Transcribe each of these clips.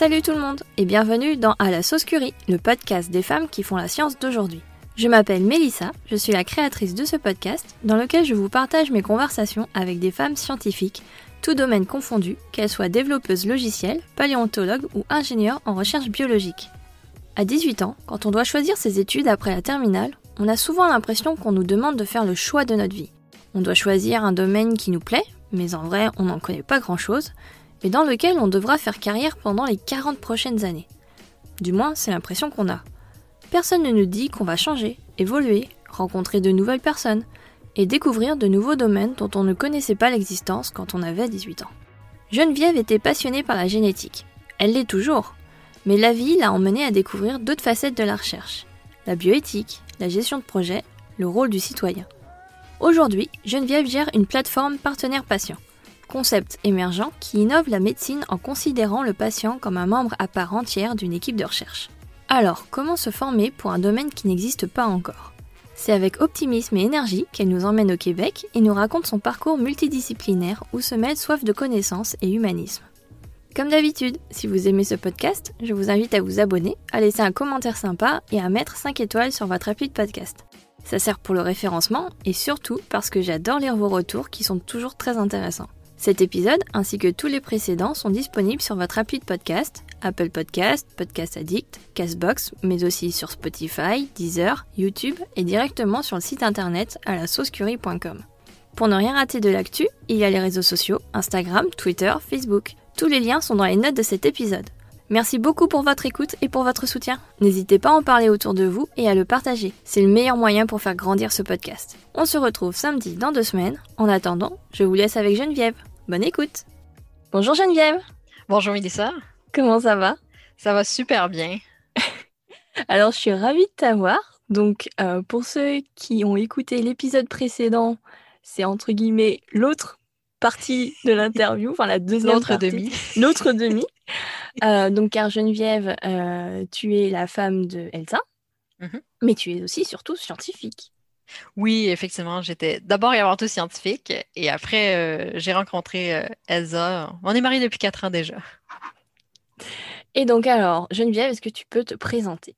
Salut tout le monde et bienvenue dans À la sauce curry, le podcast des femmes qui font la science d'aujourd'hui. Je m'appelle Mélissa, je suis la créatrice de ce podcast dans lequel je vous partage mes conversations avec des femmes scientifiques, tout domaine confondu, qu'elles soient développeuses logicielles, paléontologues ou ingénieurs en recherche biologique. À 18 ans, quand on doit choisir ses études après la terminale, on a souvent l'impression qu'on nous demande de faire le choix de notre vie. On doit choisir un domaine qui nous plaît, mais en vrai on n'en connaît pas grand-chose, et dans lequel on devra faire carrière pendant les 40 prochaines années. Du moins, c'est l'impression qu'on a. Personne ne nous dit qu'on va changer, évoluer, rencontrer de nouvelles personnes, et découvrir de nouveaux domaines dont on ne connaissait pas l'existence quand on avait 18 ans. Geneviève était passionnée par la génétique. Elle l'est toujours. Mais la vie l'a emmenée à découvrir d'autres facettes de la recherche. La bioéthique, la gestion de projet, le rôle du citoyen. Aujourd'hui, Geneviève gère une plateforme partenaire patient concept émergent qui innove la médecine en considérant le patient comme un membre à part entière d'une équipe de recherche. Alors, comment se former pour un domaine qui n'existe pas encore? C'est avec optimisme et énergie qu'elle nous emmène au Québec et nous raconte son parcours multidisciplinaire où se mêlent soif de connaissances et humanisme. Comme d'habitude, si vous aimez ce podcast, je vous invite à vous abonner, à laisser un commentaire sympa et à mettre 5 étoiles sur votre appli de podcast. Ça sert pour le référencement et surtout parce que j'adore lire vos retours qui sont toujours très intéressants. Cet épisode, ainsi que tous les précédents, sont disponibles sur votre appli de podcast, Apple Podcast, Podcast Addict, Castbox, mais aussi sur Spotify, Deezer, YouTube et directement sur le site internet à la saucecurie.com. Pour ne rien rater de l'actu, il y a les réseaux sociaux, Instagram, Twitter, Facebook. Tous les liens sont dans les notes de cet épisode. Merci beaucoup pour votre écoute et pour votre soutien. N'hésitez pas à en parler autour de vous et à le partager. C'est le meilleur moyen pour faire grandir ce podcast. On se retrouve samedi dans deux semaines. En attendant, je vous laisse avec Geneviève. Bonne écoute. Bonjour Geneviève. Bonjour Mélissa. Comment ça va? Ça va super bien. Alors, je suis ravie de t'avoir. Donc, euh, pour ceux qui ont écouté l'épisode précédent, c'est entre guillemets l'autre partie de l'interview, enfin la deuxième L'autre demi. L'autre demi. Euh, donc, car Geneviève, euh, tu es la femme de Elsa, Mhm. mais tu es aussi surtout scientifique. Oui, effectivement, j'étais d'abord et avant tout scientifique et après euh, j'ai rencontré euh, Elsa. On est mariés depuis quatre ans déjà. Et donc, alors, Geneviève, est-ce que tu peux te présenter?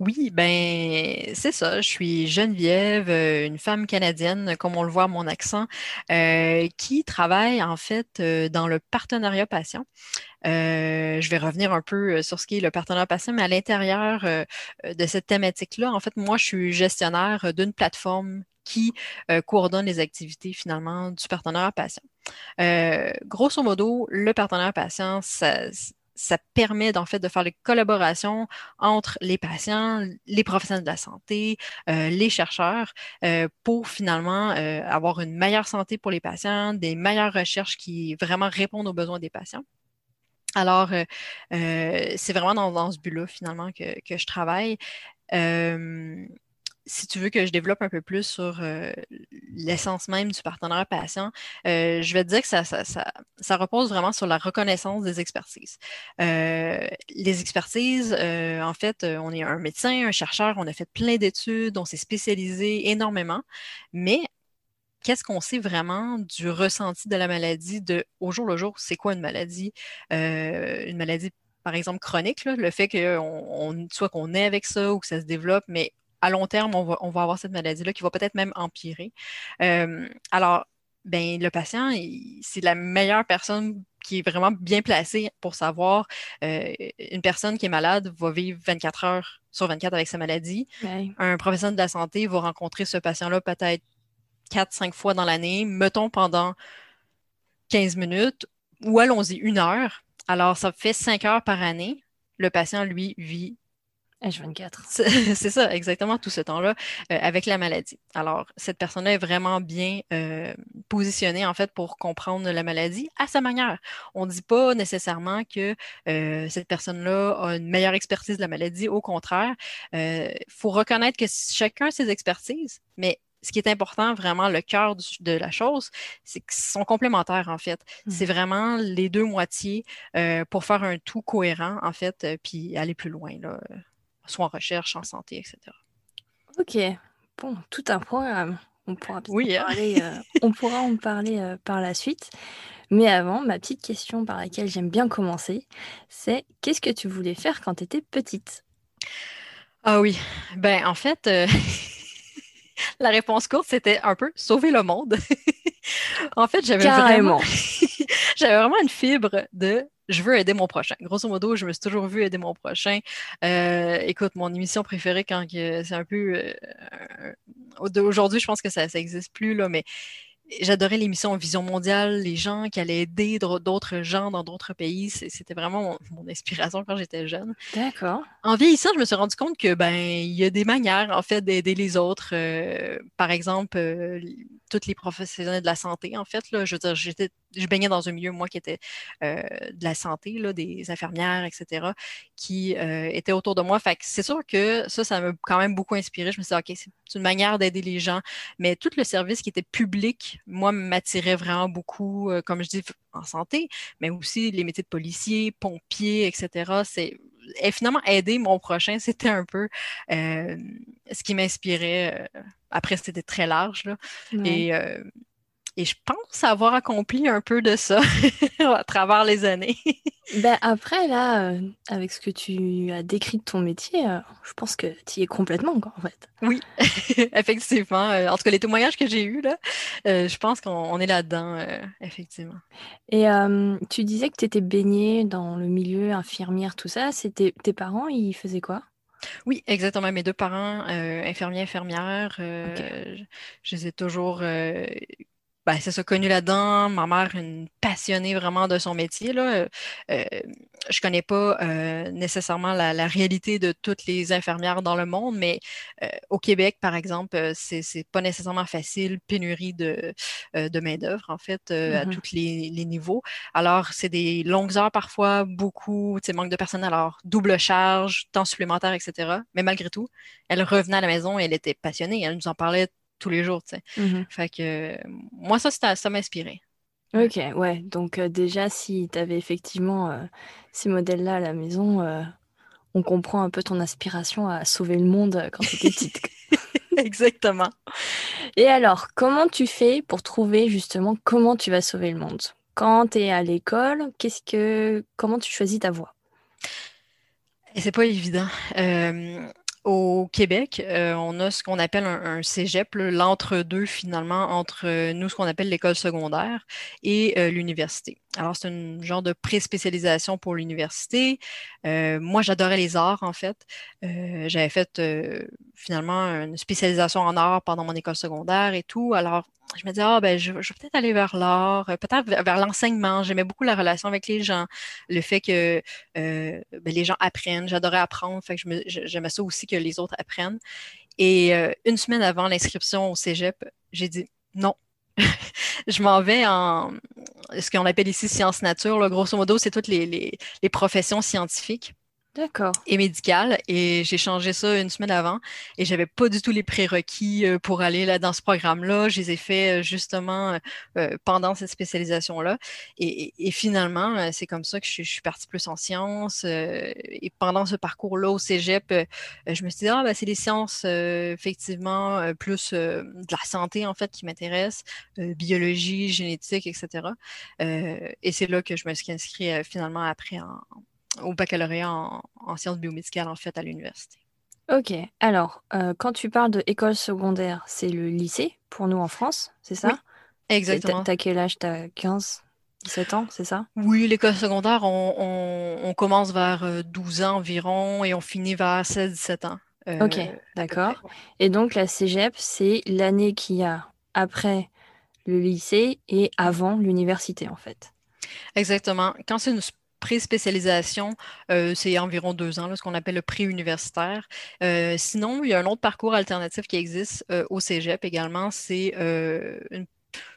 Oui, ben c'est ça. Je suis Geneviève, euh, une femme canadienne, comme on le voit à mon accent, euh, qui travaille en fait euh, dans le partenariat patient. Je vais revenir un peu sur ce qui est le partenariat patient, mais à l'intérieur de cette thématique-là, en fait, moi, je suis gestionnaire d'une plateforme qui coordonne les activités finalement du partenariat patient. Grosso modo, le partenariat patient, ça, ça permet en fait de faire les collaborations entre les patients, les professionnels de la santé, euh, les chercheurs, euh, pour finalement euh, avoir une meilleure santé pour les patients, des meilleures recherches qui vraiment répondent aux besoins des patients. Alors, c'est vraiment dans, dans ce but-là, finalement, que, que je travaille. Si tu veux que je développe un peu plus sur euh, l'essence même du partenariat patient, euh, je vais te dire que ça, repose vraiment sur la reconnaissance des expertises. Euh, les expertises, en fait, on est un médecin, un chercheur, on a fait plein d'études, on s'est spécialisé énormément, mais qu'est-ce qu'on sait vraiment du ressenti de la maladie de au jour le jour? C'est quoi une maladie? Une maladie, par exemple, chronique, le fait que on, on- soit qu'on est avec ça ou que ça se développe, mais à long terme, on va, on va avoir cette maladie-là qui va peut-être même empirer. Euh, alors, ben, le patient, c'est la meilleure personne qui est vraiment bien placée pour savoir euh, une personne qui est malade va vivre 24 heures sur 24 avec sa maladie. Ouais. Un professionnel de la santé va rencontrer ce patient-là peut-être 4-5 fois dans l'année, mettons pendant 15 minutes, ou allons-y une heure. Alors, ça fait 5 heures par année. Le patient, lui, vit H24. c'est ça, exactement tout ce temps-là euh, avec la maladie. Alors, cette personne-là est vraiment bien euh, positionnée, en fait, pour comprendre la maladie à sa manière. On ne dit pas nécessairement que euh, cette personne-là a une meilleure expertise de la maladie. Au contraire, il faut reconnaître que chacun a ses expertises, mais ce qui est important, vraiment, le cœur de la chose, c'est qu'ils sont complémentaires, en fait. Mm. C'est vraiment les deux moitiés euh, pour faire un tout cohérent, en fait, euh, puis aller plus loin, là, euh, soit en recherche, en santé, etc. Ok, bon, tout un programme. On pourra Oui, en hein. parler, euh, on pourra en parler euh, par la suite. Mais avant, ma petite question par laquelle j'aime bien commencer, c'est qu'est-ce que tu voulais faire quand tu étais petite? Ah oui, ben en fait, euh, la réponse courte, c'était un peu sauver le monde. En fait, j'avais vraiment. J'avais vraiment une fibre de je veux aider mon prochain. Grosso modo, je me suis toujours vu aider mon prochain. Euh, écoute, mon émission préférée quand c'est un peu euh, aujourd'hui, je pense que ça, ça existe plus là, mais j'adorais l'émission Vision mondiale, les gens qui allaient aider d'autres gens dans d'autres pays. C'était vraiment mon, mon inspiration quand j'étais jeune. D'accord. En vieillissant, je me suis rendu compte que ben il y a des manières en fait d'aider les autres. Euh, par exemple, euh, tous les professionnels de la santé, en fait, là, je veux dire, j'étais, je baignais dans un milieu, moi, qui était euh, de la santé, là, des infirmières, etc., qui euh, étaient autour de moi. Fait que c'est sûr que ça, ça m'a quand même beaucoup inspiré. Je me suis dit, OK, c'est une manière d'aider les gens. Mais tout le service qui était public, moi, m'attirait vraiment beaucoup, euh, comme je dis, en santé, mais aussi les métiers de policier, pompier, etc. C'est et finalement, aider mon prochain, c'était un peu ce qui m'inspirait. après, c'était très large, là. Ouais. Et, et je pense avoir accompli un peu de ça à travers les années. Ben après, là, euh, avec ce que tu as décrit de ton métier, euh, je pense que tu y es complètement, quoi, en fait. Oui, effectivement. Euh, En tout cas, les témoignages que j'ai eus, là, euh, je pense qu'on on est là-dedans, effectivement. Et tu disais que tu étais baignée dans le milieu infirmière, tout ça. C'était tes parents, ils faisaient quoi? Oui, exactement. Mes deux parents, euh, infirmiers, infirmières, euh, je, je les ai toujours, euh, ben, c'est ça, connus là-dedans. Ma mère, une passionnée vraiment de son métier, là. Euh, euh, je connais pas euh, nécessairement la, la réalité de toutes les infirmières dans le monde, mais euh, au Québec, par exemple, euh, c'est, c'est pas nécessairement facile, pénurie de, euh, de main-d'œuvre, en fait, euh, à Mhm. tous les, les niveaux. Alors, c'est des longues heures parfois, beaucoup, manque de personnel, alors double charge, temps supplémentaire, etc. Mais malgré tout, elle revenait à la maison et elle était passionnée. Elle nous en parlait tous les jours, tu sais. Mhm. Fait que moi, ça, ça, ça m'inspirait. Ok, ouais. Donc euh, déjà, si tu avais effectivement euh, ces modèles-là à la maison, euh, on comprend un peu ton aspiration à sauver le monde quand tu étais petite. Exactement. Et alors, comment tu fais pour trouver justement comment tu vas sauver le monde? Quand tu es à l'école, qu'est-ce que comment tu choisis ta voie? Et c'est pas évident. Au Québec, euh, on a ce qu'on appelle un, un cégep, l'entre-deux finalement entre euh, nous, ce qu'on appelle l'école secondaire et euh, l'université. Alors, c'est un genre de pré-spécialisation pour l'université. Moi, j'adorais les arts, en fait. J'avais fait finalement une spécialisation en arts pendant mon école secondaire et tout. Alors, je me disais, ah, ben, je, je vais peut-être aller vers l'art, euh, peut-être vers, l'enseignement. J'aimais beaucoup la relation avec les gens, le fait que euh, ben, les gens apprennent. J'adorais apprendre, fait que j'aimais ça aussi que les autres apprennent. Et euh, une semaine avant l'inscription au cégep, j'ai dit non. Je m'en vais en ce qu'on appelle ici sciences nature. là. Grosso modo, c'est toutes les, les, les professions scientifiques D'accord. et médicale et j'ai changé ça une semaine avant et j'avais pas du tout les prérequis euh, pour aller là dans ce programme-là. Je les ai fait euh, justement euh, euh, pendant cette spécialisation-là et, et- finalement c'est comme ça que je, suis je suis partie plus en sciences euh, et pendant ce parcours-là au Cégep, euh, je me suis dit ah ben c'est les sciences effectivement plus de la santé en fait qui m'intéressent, euh, biologie, génétique, etc. Et c'est là que je me suis inscrite finalement après en au baccalauréat en, en sciences biomédicales, en fait, à l'université. Ok. Alors, euh, quand tu parles de école secondaire, c'est le lycée pour nous en France, c'est Oui, ça? T'as exactement. t'as quel âge? T'as 15, 17 ans, c'est ça? Oui, l'école secondaire, on, on- on commence vers euh, 12 ans environ et on finit vers 16-17 ans, Ok, euh, près. d'accord. Et donc la cégep, c'est l'année qu'il y a après le lycée et avant l'université, en fait. Exactement. Quand c'est une pré-spécialisation, euh, c'est environ deux ans, ce qu'on appelle le pré-universitaire. Euh, sinon, il y a un autre parcours alternatif qui existe euh, au Cégep également, c'est une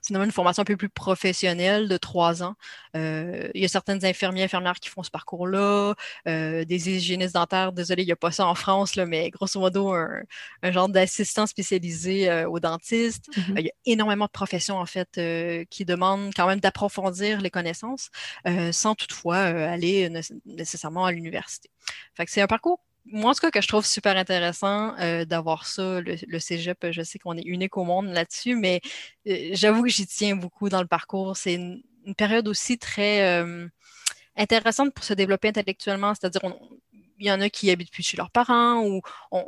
finalement une formation un peu plus professionnelle de trois ans. Euh, il y a certaines infirmiers, infirmières qui font ce parcours-là, euh, des hygiénistes dentaires, désolé, il n'y a pas ça en France, là, mais grosso modo, un, un genre d'assistant spécialisé euh, aux dentistes. Mhm. il y a énormément de professions, en fait, qui demandent quand même d'approfondir les connaissances, sans toutefois aller né- nécessairement à l'université. Fait que c'est un parcours moi, en tout cas, que je trouve super intéressant euh, d'avoir ça, le, le cégep, je sais qu'on est unique au monde là-dessus, mais euh, j'avoue que j'y tiens beaucoup dans le parcours. C'est une, une période aussi très intéressante pour se développer intellectuellement, c'est-à-dire il y en a qui habitent plus chez leurs parents ou on,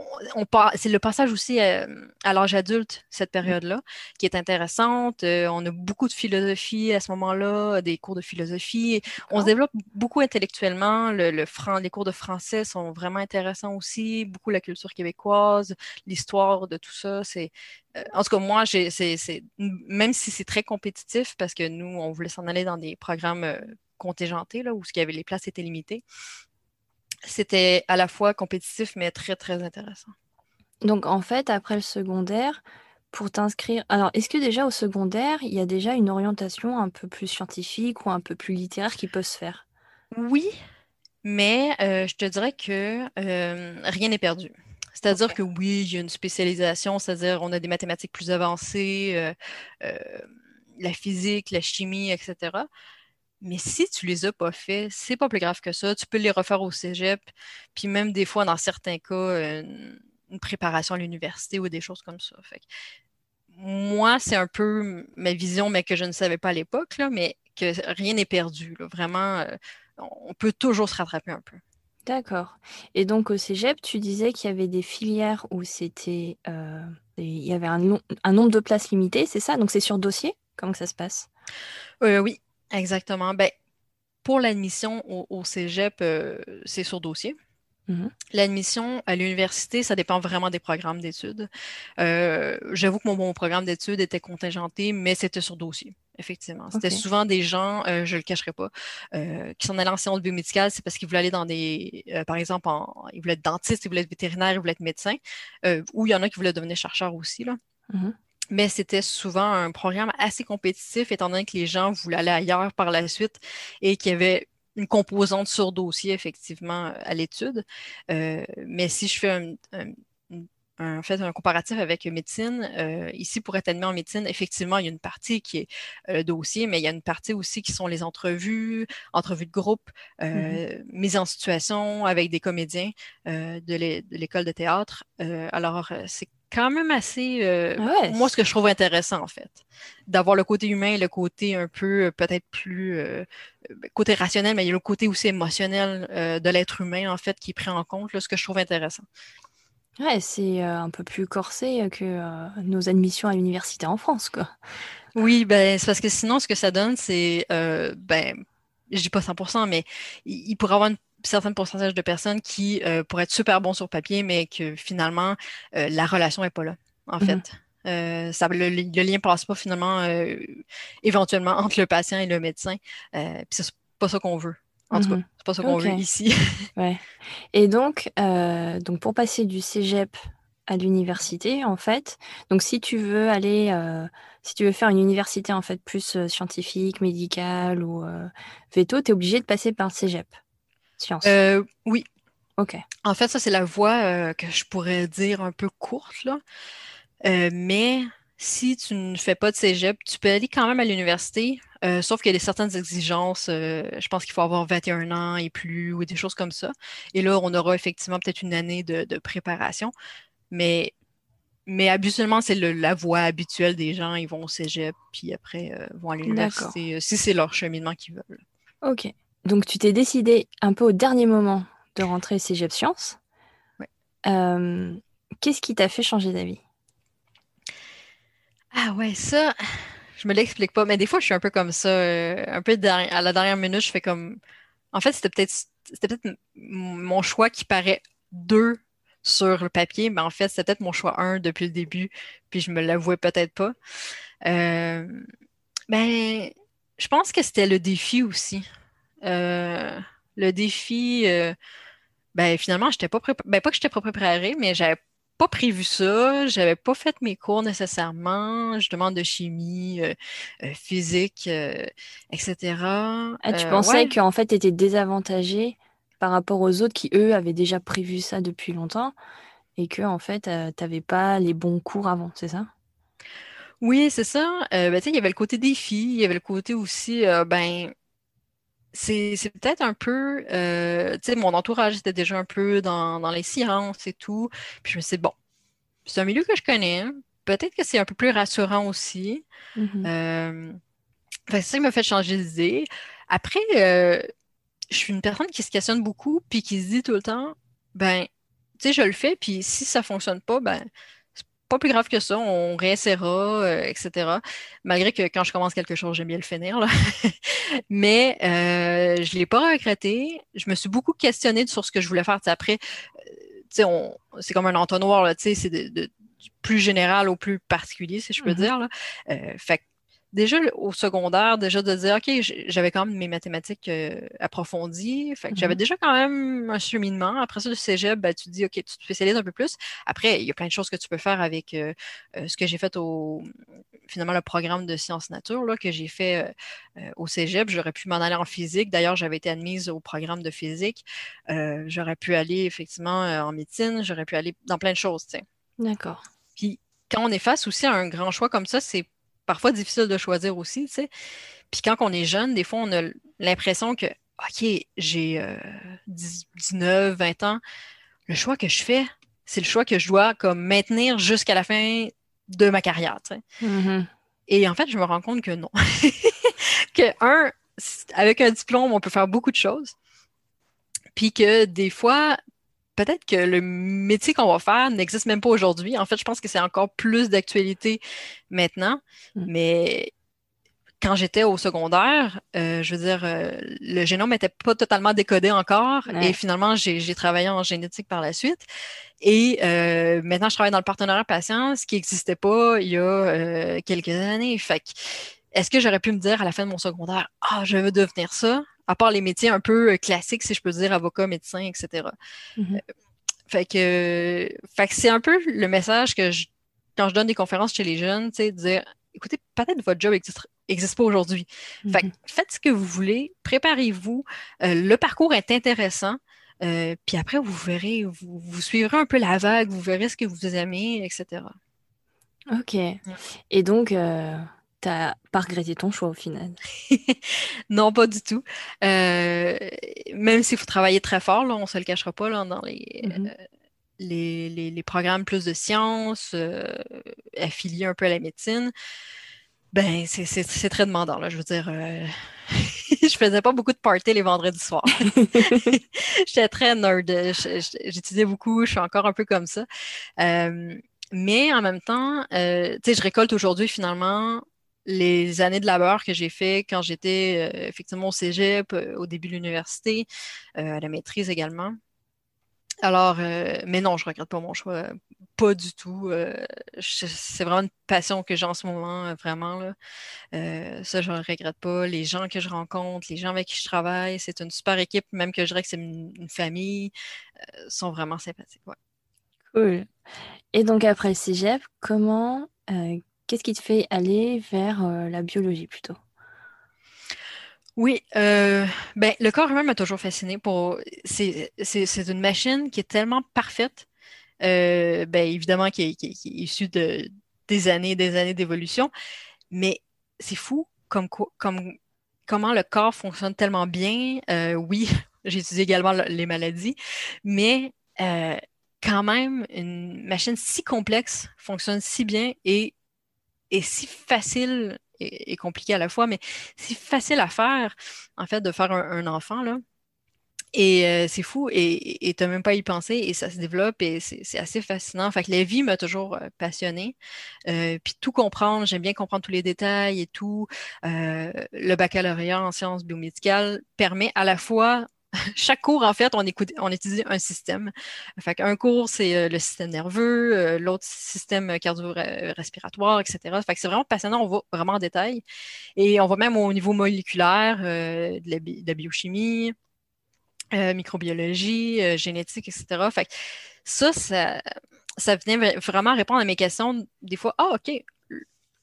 c'est le passage aussi à, l'âge adulte, cette période-là, qui est intéressante. Euh, on a beaucoup de philosophie à ce moment-là, des cours de philosophie. On se développe beaucoup intellectuellement. Le, les cours de français sont vraiment intéressants aussi. Beaucoup la culture québécoise, l'histoire de tout ça. C'est, euh, en tout cas, moi, j'ai, c'est, même si c'est très compétitif, parce que nous, on voulait s'en aller dans des programmes euh, contingentés, là, où ce qui avait les places étaient limitées c'était à la fois compétitif, mais très, très intéressant. Donc, en fait, après le secondaire, pour t'inscrire. Alors, est-ce que déjà au secondaire, il y a déjà une orientation un peu plus scientifique ou un peu plus littéraire qui peut se faire? Oui, mais euh, je te dirais que euh, rien n'est perdu. C'est-à-dire que oui, il y a une spécialisation, c'est-à-dire on a des mathématiques plus avancées, euh, la physique, la chimie, etc. Mais si tu les as pas fait, c'est pas plus grave que ça. Tu peux les refaire au cégep, puis même des fois, dans certains cas, une, préparation à l'université ou des choses comme ça. Fait moi, c'est un peu ma vision, mais que je ne savais pas à l'époque, mais que rien n'est perdu. Vraiment, euh, on peut toujours se rattraper un peu. D'accord. Et donc au cégep, tu disais qu'il y avait des filières où c'était, euh, il y avait un, un, nombre de places limité, c'est ça? Donc c'est sur dossier? Comment ça se passe? Euh, oui, Exactement. Ben, pour l'admission au, cégep, euh, c'est sur dossier. Mm-hmm. L'admission à l'université, ça dépend vraiment des programmes d'études. Euh, j'avoue que mon, programme d'études était contingenté, mais c'était sur dossier, effectivement. C'était souvent des gens, euh, je ne le cacherai pas, qui sont allés en sciences biomédicales, c'est parce qu'ils voulaient aller dans des, par exemple, ils voulaient être dentistes, ils voulaient être vétérinaires, ils voulaient être médecins, ou il y en a qui voulaient devenir chercheurs aussi. Là. Mm-hmm mais c'était souvent un programme assez compétitif, étant donné que les gens voulaient aller ailleurs par la suite et qu'il y avait une composante sur dossier, effectivement, à l'étude. Euh, mais si je fais un, en fait un comparatif avec médecine. Euh, ici, pour être admis en médecine, effectivement, il y a une partie qui est le euh, dossier, mais il y a une partie aussi qui sont les entrevues, entrevues de groupe, euh, mm-hmm. mise en situation avec des comédiens de l'école de théâtre. alors, c'est quand même assez, moi, ce que je trouve intéressant, en fait, d'avoir le côté humain et le côté un peu, peut-être plus, ben, côté rationnel, mais il y a le côté aussi émotionnel de l'être humain, en fait, qui est pris en compte, là, ce que je trouve intéressant. Ouais, c'est euh, un peu plus corsé que euh, nos admissions à l'université en France, quoi. Oui, ben, c'est parce que sinon, ce que ça donne, c'est, euh, ben, je dis pas 100%, mais il, pourrait y avoir un certain pourcentage de personnes qui pourraient être super bons sur papier, mais que finalement, la relation n'est pas là, en mmh fait. ça, le, le, lien passe pas finalement éventuellement entre le patient et le médecin. puis c'est pas ça qu'on veut. En tout cas, mmh c'est pas ça qu'on veut ici. ouais. Et donc, euh, donc, pour passer du cégep à l'université, en fait, donc si tu veux aller, euh, si tu veux faire une université en fait plus euh, scientifique, médicale ou veto, tu es obligé de passer par le cégep. Sciences. oui. Ok. En fait, ça, c'est la voie que je pourrais dire un peu courte, là. mais si tu ne fais pas de cégep, tu peux aller quand même à l'université, euh, sauf qu'il y a des certaines exigences. Euh, je pense qu'il faut avoir 21 ans et plus ou des choses comme ça. Et là, on aura effectivement peut-être une année de, préparation. Mais, mais habituellement, c'est la voie habituelle des gens. Ils vont au cégep, puis après, euh, vont à l'université, si c'est leur cheminement qu'ils veulent. OK. Donc, tu t'es décidé un peu au dernier moment de rentrer cégep sciences. Oui. Qu'est-ce qui t'a fait changer d'avis? Ah ouais, ça, je me l'explique pas. Mais des fois, je suis un peu comme ça. Euh, un peu à la dernière minute, je fais comme. En fait, c'était peut-être c'était peut-être mon choix qui paraît deux sur le papier, mais en fait, c'était peut-être mon choix un depuis le début, puis je me l'avouais peut-être pas. Euh, ben, je pense que c'était le défi aussi. Euh, le défi, ben finalement, j'étais pas préparée. Ben, pas que j'étais pas préparée, mais j'avais pas prévu ça. J'avais pas fait mes cours nécessairement, Je demande de chimie, euh, euh, physique, euh, etc. Ah, tu pensais qu'en fait, tu étais désavantagé par rapport aux autres qui, eux, avaient déjà prévu ça depuis longtemps et que, en fait, tu n'avais pas les bons cours avant, c'est ça? Oui, c'est ça. Ben, il y avait le côté défi, il y avait le côté aussi, ben, c'est peut-être un peu, euh, tu sais, mon entourage était déjà un peu dans, les sciences et tout. Puis je me suis dit, bon, c'est un milieu que je connais. Peut-être que c'est un peu plus rassurant aussi. Mm-hmm. Euh, c'est ça qui m'a fait changer d'idée. Après, euh, je suis une personne qui se questionne beaucoup, puis qui se dit tout le temps, ben, tu sais, je le fais, puis si ça fonctionne pas, ben, pas plus grave que ça, on réessayera, euh, etc. Malgré que quand je commence quelque chose, j'aime bien le finir, là. Mais euh, je l'ai pas regretté. Je me suis beaucoup questionnée sur ce que je voulais faire. après, tu sais, c'est comme un entonnoir, c'est de, du plus général au plus particulier, si je peux mm-hmm. dire. Là. fait déjà au secondaire, déjà de dire, OK, j'avais quand même mes mathématiques euh, approfondies. Fait que j'avais mm-hmm. déjà quand même un cheminement. Après ça, le cégep, ben, tu te dis, OK, tu te spécialises un peu plus. Après, il y a plein de choses que tu peux faire avec euh, euh, ce que j'ai fait au, finalement, le programme de sciences nature là, que j'ai fait au cégep. J'aurais pu m'en aller en physique. D'ailleurs, j'avais été admise au programme de physique. j'aurais pu aller effectivement en médecine. J'aurais pu aller dans plein de choses, D'accord. Puis, quand on est face aussi à un grand choix comme ça, c'est parfois difficile de choisir aussi, tu sais. Puis quand on est jeune, des fois, on a l'impression que, OK, j'ai 19, euh, 20 ans, le choix que je fais, c'est le choix que je dois comme maintenir jusqu'à la fin de ma carrière, tu sais. Mm-hmm. Et en fait, je me rends compte que non. que, un, avec un diplôme, on peut faire beaucoup de choses. Puis que des fois, peut-être que le métier qu'on va faire n'existe même pas aujourd'hui. En fait, je pense que c'est encore plus d'actualité maintenant. Mm. Mais quand j'étais au secondaire, euh, je veux dire, euh, le génome n'était pas totalement décodé encore. Et finalement, j'ai travaillé en génétique par la suite. Et euh, maintenant, je travaille dans le partenariat patient, ce qui n'existait pas il y a quelques années. Fait est-ce que j'aurais pu me dire à la fin de mon secondaire, ah, je veux devenir ça? À part les métiers un peu euh, classiques, si je peux dire, avocat, médecin, etc. Mm-hmm. Euh, fait que, fait que c'est un peu le message que je, quand je donne des conférences chez les jeunes, sais, de dire, écoutez, peut-être votre job n'existe pas aujourd'hui. Mm-hmm. faites ce que vous voulez, préparez-vous. Euh, le parcours est intéressant. puis après, vous verrez, vous, vous, suivrez un peu la vague, vous verrez ce que vous aimez, etc. Ok. Et donc, T'as pas regretté ton choix au final? non, pas du tout. Euh, même s'il faut travailler très fort, là, on se le cachera pas là, dans les, mm-hmm. euh, les, les, programmes plus de sciences, euh, affiliés un peu à la médecine. Ben, c'est très demandant, là. Je veux dire, je faisais pas beaucoup de party les vendredis soirs. J'étais très nerd. J'étudiais beaucoup, je suis encore un peu comme ça. mais en même temps, tu sais, je récolte aujourd'hui finalement les années de labeur que j'ai fait quand j'étais euh, effectivement au cégep, euh, au début de l'université, euh, à la maîtrise également. Alors, mais non, je ne regrette pas mon choix, pas du tout. c'est vraiment une passion que j'ai en ce moment, vraiment. Là. ça, je ne regrette pas. Les gens que je rencontre, les gens avec qui je travaille, c'est une super équipe, même que je dirais que c'est une, famille, sont vraiment sympathiques. Cool. Et donc, après le cégep, comment, Qu'est-ce qui te fait aller vers euh, la biologie plutôt? Oui, euh, ben, le corps humain m'a toujours fasciné pour. C'est, une machine qui est tellement parfaite, euh, ben, évidemment, qui est, issue de, des années et des années d'évolution, mais c'est fou comme, comme, comment le corps fonctionne tellement bien. oui, j'ai également les maladies, mais quand même, une machine si complexe fonctionne si bien et est si facile et, compliqué à la fois, mais si facile à faire, en fait, de faire un, enfant, là. Et euh, c'est fou, et tu n'as même pas y penser, et ça se développe, et c'est assez fascinant. Fait que la vie m'a toujours euh, passionnée. Euh, puis tout comprendre, j'aime bien comprendre tous les détails et tout. le baccalauréat en sciences biomédicales permet à la fois chaque cours, en fait, on, étudie un système. Un cours, c'est euh, le système nerveux, euh, l'autre système cardio-respiratoire, etc. Fait que c'est vraiment passionnant, on va vraiment en détail. Et on va même au niveau moléculaire, euh, de, la, biochimie, microbiologie, génétique, etc. Fait que ça, ça, ça venait vraiment répondre à mes questions. Des fois, ah, OK,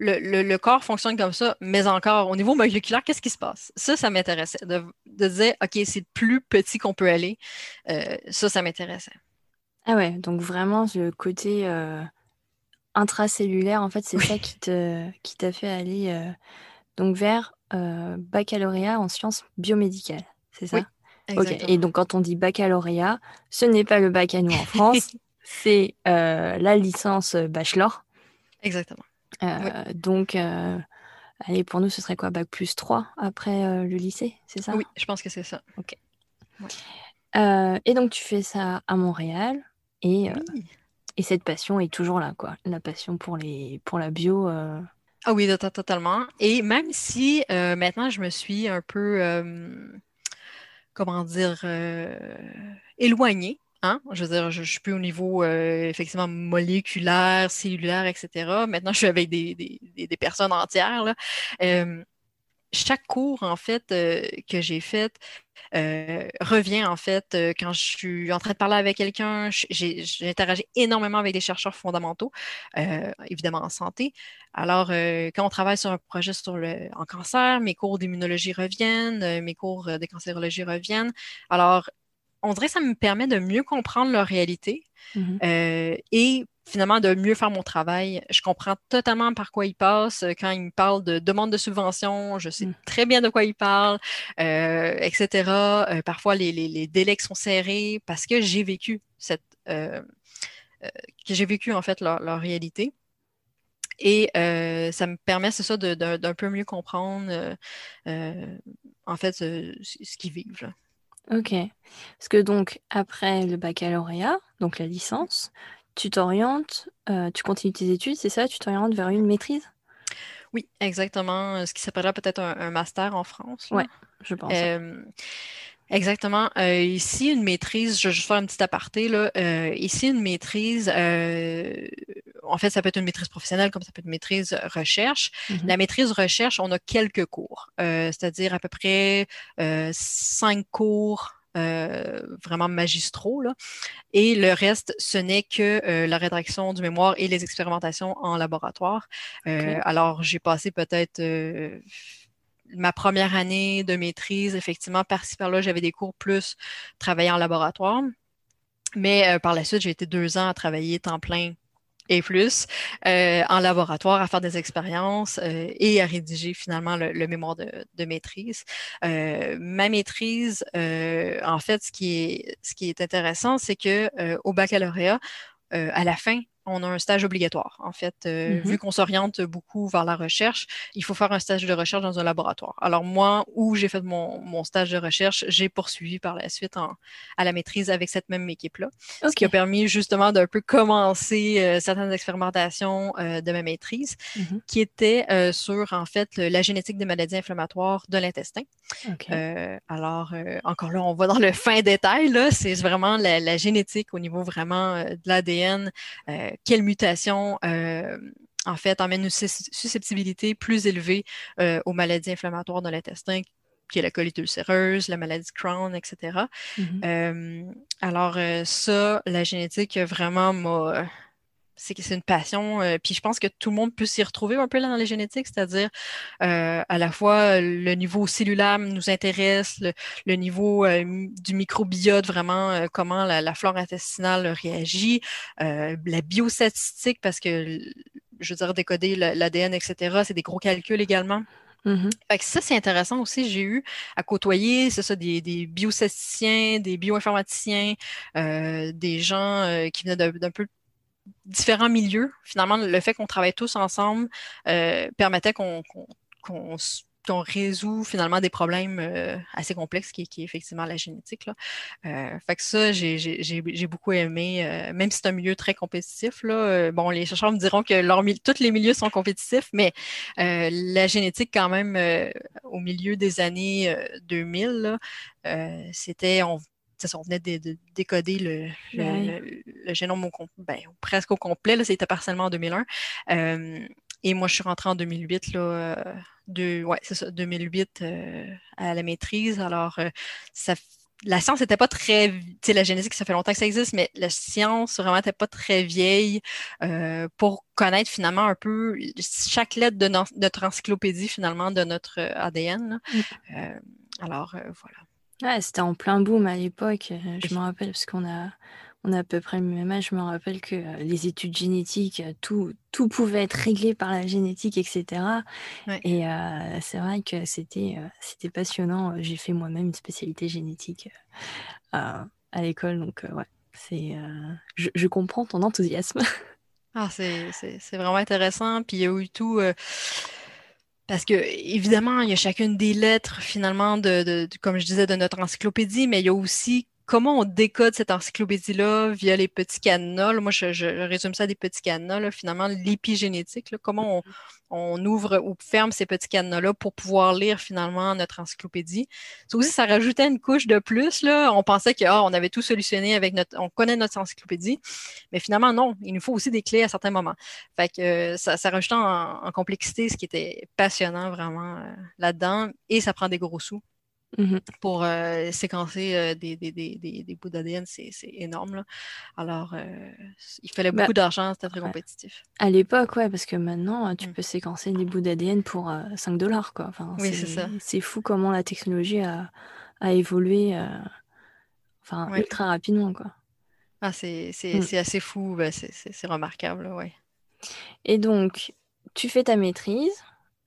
le, corps fonctionne comme ça, mais encore, au niveau moléculaire, qu'est-ce qui se passe? Ça, ça m'intéressait. De, dire, OK, c'est le plus petit qu'on peut aller. Euh, ça, ça m'intéressait. Ah ouais, donc vraiment, le côté euh, intracellulaire, en fait, c'est ça qui te qui t'a fait aller euh, donc vers baccalauréat en sciences biomédicales, c'est ça? Oui, Et donc, quand on dit baccalauréat, ce n'est pas le bac à nous en France, c'est la licence bachelor. Exactement. Euh, donc, euh, allez, pour nous, ce serait quoi? Bac plus 3 après le lycée, c'est ça? Oui, je pense que c'est ça. Ok. et donc, tu fais ça à Montréal. Et, et cette passion est toujours là, quoi. La passion pour, les, pour la bio. Ah oui, totalement. Et même si maintenant, je me suis un peu comment dire, euh, éloigné. Hein? Je veux dire, je, suis plus au niveau euh, effectivement moléculaire, cellulaire, etc. Maintenant, je suis avec des, personnes entières. Euh, chaque cours, en fait, que j'ai fait revient, en fait, quand je suis en train de parler avec quelqu'un. J'interagis énormément avec des chercheurs fondamentaux, évidemment en santé. Alors, quand on travaille sur un projet sur le, en cancer, mes cours d'immunologie reviennent, mes cours de cancérologie reviennent. Alors, on dirait que ça me permet de mieux comprendre leur réalité mmh et finalement de mieux faire mon travail. Je comprends totalement par quoi il passe. Quand il me parle de demande de subvention, je sais mm. très bien de quoi il parle, euh, etc. Euh, parfois, les, les, délais sont serrés parce que j'ai vécu cette... Euh, que j'ai vécu en fait leur, réalité. Et ça me permet, c'est ça, d'un peu mieux comprendre en fait ce, qu'ils vivent. Ok. Parce que donc, après le baccalauréat, donc la licence, tu t'orientes, euh, tu continues tes études, c'est ça? Tu t'orientes vers une maîtrise? Oui, exactement. Euh, ce qui s'appellera peut-être un, master en France. Oui, je pense. Euh, exactement. ici, une maîtrise, je vais juste faire une petite aparté. Là. ici, une maîtrise, en fait, ça peut être une maîtrise professionnelle comme ça peut être une maîtrise recherche. Mm-hmm. La maîtrise recherche, on a quelques cours, c'est-à-dire à peu près cinq cours euh, vraiment magistraux. Là. Et le reste, ce n'est que euh, la rédaction du mémoire et les expérimentations en laboratoire. Euh, alors, j'ai passé peut-être ma première année de maîtrise, effectivement, par-ci par-là, j'avais des cours plus travailler en laboratoire. Mais par la suite, j'ai été deux ans à travailler temps plein et plus euh, en laboratoire à faire des expériences euh, et à rédiger finalement le, mémoire de, maîtrise. Euh, ma maîtrise, en fait, ce qui est, ce qui est intéressant, c'est que au baccalauréat, à la fin, on a un stage obligatoire. En fait, euh, mm-hmm. vu qu'on s'oriente beaucoup vers la recherche, il faut faire un stage de recherche dans un laboratoire. Alors moi, où j'ai fait mon, mon, stage de recherche, j'ai poursuivi par la suite en, à la maîtrise avec cette même équipe-là, ce qui a permis justement d'un peu commencer euh, certaines expérimentations euh, de ma maîtrise, mm-hmm. qui étaient sur en fait la génétique des maladies inflammatoires de l'intestin. alors encore là, on va dans le fin détail. Là, c'est vraiment la, la, génétique au niveau vraiment de l'ADN quelle mutation euh, en fait emmène une susceptibilité plus élevée euh, aux maladies inflammatoires de l'intestin qui est la colite ulcéreuse, la maladie de Crohn, etc. Mm-hmm. Euh, alors ça, la génétique vraiment m'a c'est c'est une passion. puis je pense que tout le monde peut s'y retrouver un peu là dans les génétiques, c'est-à-dire à la fois le niveau cellulaire nous intéresse, le, niveau du microbiote, vraiment comment la, flore intestinale réagit, la biostatistique, parce que je veux dire, décoder l'ADN, etc., c'est des gros calculs également. Mm-hmm. ça, c'est intéressant aussi. J'ai eu à côtoyer, c'est ça, des, des biostatisticiens, des bioinformaticiens, des gens qui venaient d'un peu différents milieux. Finalement, le fait qu'on travaille tous ensemble euh, permettait qu'on résout finalement des problèmes euh, assez complexes qui, qui, est effectivement la génétique. Là. Euh, fait que ça, j'ai beaucoup aimé, même si c'est un milieu très compétitif. Là, bon, les chercheurs me diront que leur, tous les milieux sont compétitifs, mais la génétique, quand même, au milieu des années 2000, c'était, on, on venait de, décoder le, le, génome ben, presque au complet. C'était partiellement en 2001. Euh, et moi, je suis rentrée en 2008, là, euh, de, ouais, c'est ça, 2008 euh, à la maîtrise. Alors, ça, la science n'était pas très, tu sais, la génétique, ça fait longtemps que ça existe, mais la science vraiment n'était pas très vieille pour connaître finalement un peu chaque lettre de notre encyclopédie finalement de notre ADN. Mm. alors, voilà. Ouais, c'était en plein boom à l'époque. Euh, je me rappelle, parce qu'on a, on a à peu près le même âge. Je me rappelle que euh, les études génétiques, euh, tout, tout pouvait être réglé par la génétique, etc. Et c'est vrai que c'était, c'était passionnant. J'ai fait moi-même une spécialité génétique à l'école. Donc, ouais, c'est, je, je comprends ton enthousiasme. Ah, c'est, c'est, c'est vraiment intéressant. Puis il y a eu tout Parce que, évidemment, il y a chacune des lettres, finalement, de, comme je disais, de notre encyclopédie, mais il y a aussi comment on décode cette encyclopédie-là via les petits cadenas. moi, je, résume ça à des petits cadenas, finalement, l'épigénétique, comment on, ouvre ou ferme ces petits cadenas-là pour pouvoir lire finalement notre encyclopédie? Ça aussi, ça rajoutait une couche de plus. Là. On pensait qu'on ah, avait tout solutionné avec notre, on connaît notre encyclopédie, mais finalement, non, il nous faut aussi des clés à certains moments. Fait que euh, ça, ça rajoutait en, complexité ce qui était passionnant vraiment euh, là-dedans, et ça prend des gros sous. Mmh pour euh, séquencer euh, des, des, des, des, bouts d'ADN, c'est énorme. Là. Alors, euh, il fallait bah, beaucoup d'argent, c'était très compétitif. À l'époque, ouais, parce que maintenant, tu mmh. peux séquencer des bouts d'ADN pour 5 dollars. Quoi. Enfin, oui, c'est ça. C'est fou comment la technologie a, a évolué enfin, ultra rapidement. Quoi. Ah, c'est mmh. assez fou, bah, c'est remarquable, ouais. Et donc, tu fais ta maîtrise.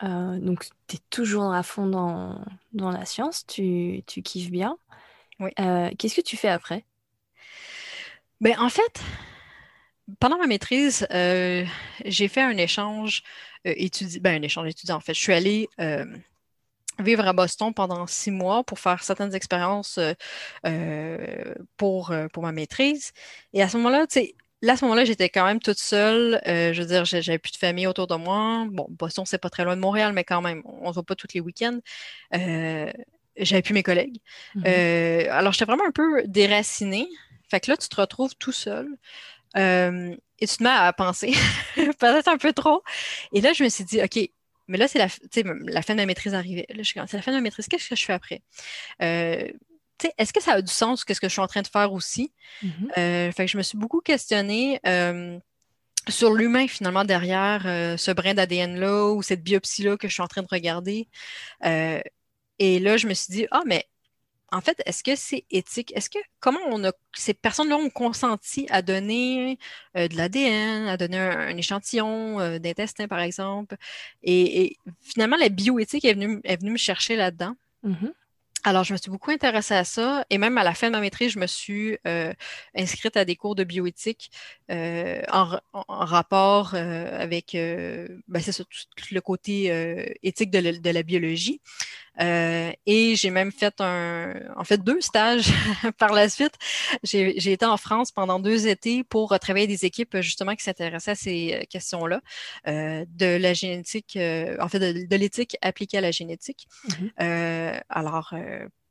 Euh, donc, tu es toujours à fond dans, dans la science, tu, tu kiffes bien. Oui. Euh, qu'est-ce que tu fais après? Ben, en fait, pendant ma maîtrise, euh, j'ai fait un échange étudiant, ben, un échange étudiant en fait. Je suis allée vivre à Boston pendant six mois pour faire certaines expériences pour, pour ma maîtrise. Et à ce moment-là, tu sais, Là, à ce moment-là, j'étais quand même toute seule. Euh, je veux dire, j'avais plus de famille autour de moi. Bon, Boston, c'est pas très loin de Montréal, mais quand même, on se voit pas tous les week-ends. Euh, j'avais plus mes collègues. Mm-hmm. Euh, alors, j'étais vraiment un peu déracinée. Fait que là, tu te retrouves tout seul. et tu te mets à penser, peut-être un peu trop. Et là, je me suis dit, OK, mais là, c'est la, la fin de ma maîtrise arrivée. Là, c'est la fin de ma maîtrise. Qu'est-ce que je fais après? Est-ce que ça a du sens, qu'est-ce que je suis en train de faire aussi? Mm-hmm. Euh, fait que je me suis beaucoup questionnée euh, sur l'humain finalement derrière euh, ce brin d'ADN-là ou cette biopsie-là que je suis en train de regarder. et là, je me suis dit, ah, mais en fait, est-ce que c'est éthique? Est-ce que comment on a ces personnes-là ont consenti à donner de l'ADN, à donner un, échantillon d'intestin, par exemple? Et, finalement, la bioéthique est venue, est venue me chercher là-dedans. Mm-hmm. Alors, je me suis beaucoup intéressée à ça et même à la fin de ma maîtrise, je me suis euh, inscrite à des cours de bioéthique euh, en, rapport euh, avec ben, tout, le côté éthique de la, biologie. Et j'ai même fait un, en fait deux stages par la suite. J'ai été en France pendant deux étés pour travailler des équipes justement qui s'intéressaient à ces questions-là, de la génétique, en fait de, l'éthique appliquée à la génétique. Mmh alors,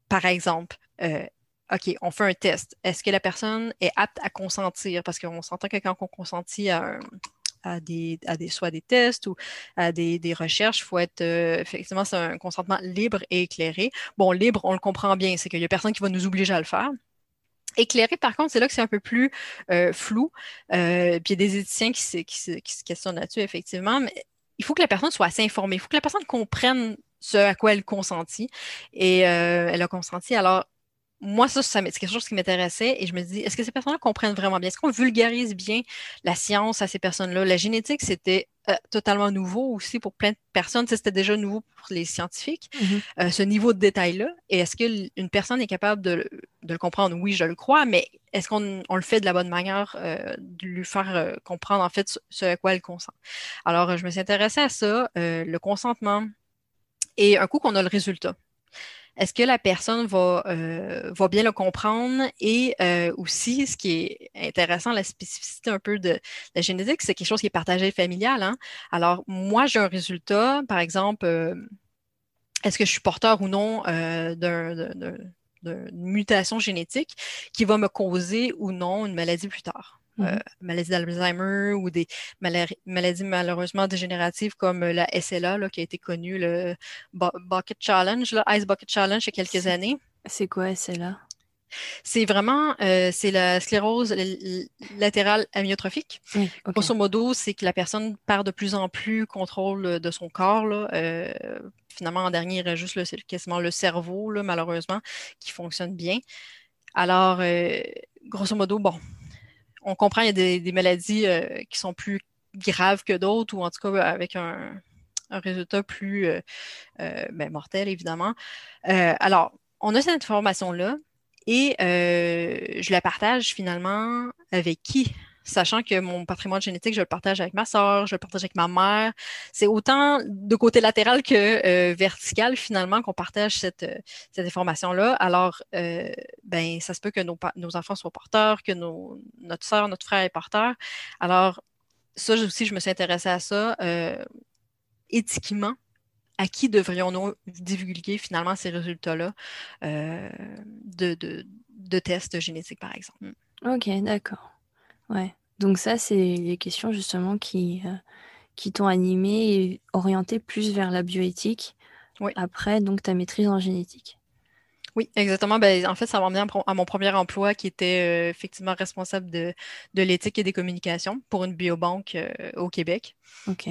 par exemple, euh, OK, on fait un test. Est-ce que la personne est apte à consentir? Parce qu'on s'entend que quand on consentit à, des, à des, soit des tests ou à des, recherches, il faut être, euh, effectivement, c'est un consentement libre et éclairé. Bon, libre, on le comprend bien, c'est qu'il n'y a personne qui va nous obliger à le faire. Éclairé, par contre, c'est là que c'est un peu plus euh, flou. puis il y a des éthiciens qui se, questionnent là-dessus, effectivement. Mais il faut que la personne soit assez informée. Il faut que la personne comprenne ce à quoi elle consentit. Et euh, elle a consenti. Alors, moi, ça, c'est quelque chose qui m'intéressait et je me dis, est-ce que ces personnes-là comprennent vraiment bien? Est-ce qu'on vulgarise bien la science à ces personnes-là? La génétique, c'était euh, totalement nouveau aussi pour plein de personnes. C'était déjà nouveau pour les scientifiques, mm-hmm. euh, ce niveau de détail-là. Et est-ce qu'une personne est capable de, le comprendre? Oui, je le crois, mais est-ce qu'on le fait de la bonne manière, de lui faire comprendre en fait ce, à quoi elle consent? Alors, je me suis intéressée à ça, le consentement, et un coup qu'on a le résultat. Est-ce que la personne va, euh, va bien le comprendre? Et euh, aussi, ce qui est intéressant, la spécificité un peu de la génétique, c'est quelque chose qui est partagé familial. Hein? Alors, moi, j'ai un résultat, par exemple, euh, est-ce que je suis porteur ou non d'une mutation génétique qui va me causer ou non une maladie plus tard? Euh, maladies d'Alzheimer ou des maladies malheureusement dégénératives comme euh, la SLA qui a été connue, le Bucket Challenge, le Ice Bucket Challenge il y a quelques années. C'est quoi SLA? C'est vraiment euh, c'est la sclérose latérale amyotrophique. Grosso modo, c'est que la personne perd de plus en plus contrôle de son corps. finalement, en dernier, il reste juste le, quasiment le cerveau, malheureusement, qui fonctionne bien. Alors, grosso modo, bon, on comprend qu'il y a des, maladies euh, qui sont plus graves que d'autres, ou en tout cas avec un, résultat plus euh, euh, ben, mortel, évidemment. alors, on a cette information-là et je la partage finalement avec qui? Sachant que mon patrimoine génétique, je le partage avec ma soeur, je le partage avec ma mère. C'est autant de côté latéral que euh, vertical, finalement, qu'on partage cette, euh, cette information-là. Alors, euh, ben, ça se peut que nos, enfants soient porteurs, que notre soeur, notre frère est porteur. Alors, ça aussi, je me suis intéressée à ça. éthiquement, à qui devrions-nous divulguer finalement ces résultats-là de, de, de tests génétiques, par exemple? Ok, d'accord. Ouais. Donc ça, c'est les questions justement qui, euh, qui t'ont animé et orienté plus vers la bioéthique. Oui. Après, donc ta maîtrise en génétique. Oui, exactement. Ben, en fait, ça m'emmène à mon premier emploi qui était euh, effectivement responsable de, de l'éthique et des communications pour une biobanque euh, au Québec. OK.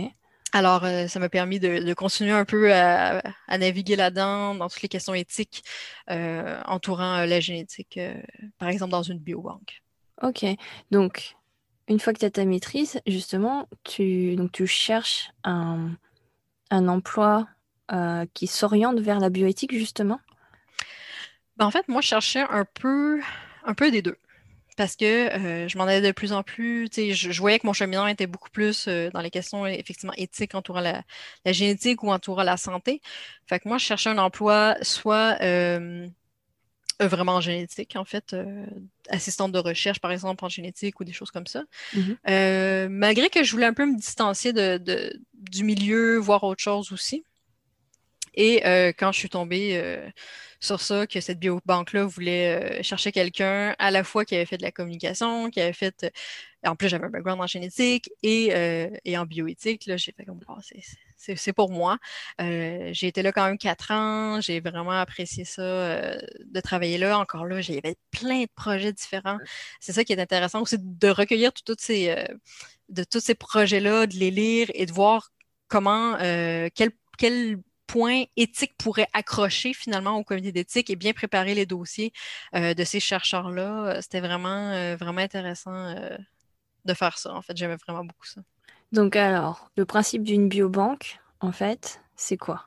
Alors, ça m'a permis de, de, continuer un peu à, à naviguer là-dedans, dans toutes les questions éthiques entourant la génétique, par exemple dans une biobanque. Ok, donc une fois que tu as ta maîtrise, justement, tu, donc, tu cherches un, un emploi euh, qui s'oriente vers la bioéthique, justement? Ben, en fait, moi, je cherchais un peu, un peu des deux. Parce que euh, je m'en allais de plus en plus, je, je voyais que mon cheminement était beaucoup plus euh, dans les questions effectivement éthiques entourant la, la, génétique ou entourant la santé. Fait que moi, je cherchais un emploi soit vraiment en génétique, en fait, euh, assistante de recherche, par exemple, en génétique ou des choses comme ça. Mhm. Euh, malgré que je voulais un peu me distancier de, de, du milieu, voir autre chose aussi. Et quand je suis tombée sur ça, que cette biobanque-là voulait chercher quelqu'un à la fois qui avait fait de la communication, qui avait fait. En plus, j'avais un background en génétique et, et en bioéthique. Là, j'ai fait comme, oh, c'est pour moi. Euh, j'ai été là quand même quatre ans. J'ai vraiment apprécié ça, euh, de travailler là. Encore là, j'avais plein de projets différents. C'est ça qui est intéressant aussi, de recueillir toutes ces, euh, de tous ces projets-là, de les lire et de voir comment, quel, quel point éthique pourrait accrocher finalement au comité d'éthique et bien préparer les dossiers de ces chercheurs-là. C'était vraiment, vraiment intéressant de faire ça. En fait, j'aimais vraiment beaucoup ça. Donc alors, le principe d'une biobanque, en fait, c'est quoi?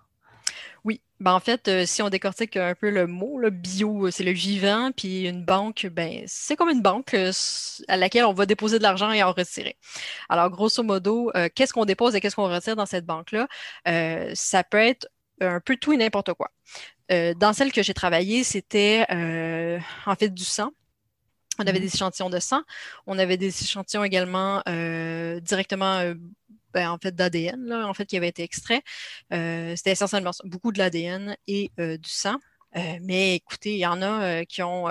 Oui, ben en fait, euh, si on décortique un peu le mot, le bio, euh, c'est le vivant, puis une banque, ben c'est comme une banque euh, à laquelle on va déposer de l'argent et en retirer. Alors, grosso modo, qu'est-ce qu'on dépose et qu'est-ce qu'on retire dans cette banque-là? ça peut être un peu tout et n'importe quoi. dans celle que j'ai travaillée, c'était en fait du sang. On avait mmh. des échantillons de sang. On avait des échantillons également euh, directement, euh, ben, en fait, d'ADN, en fait, qui avait été extrait. Euh, c'était essentiellement beaucoup de l'ADN et du sang. mais écoutez, il y en a qui ont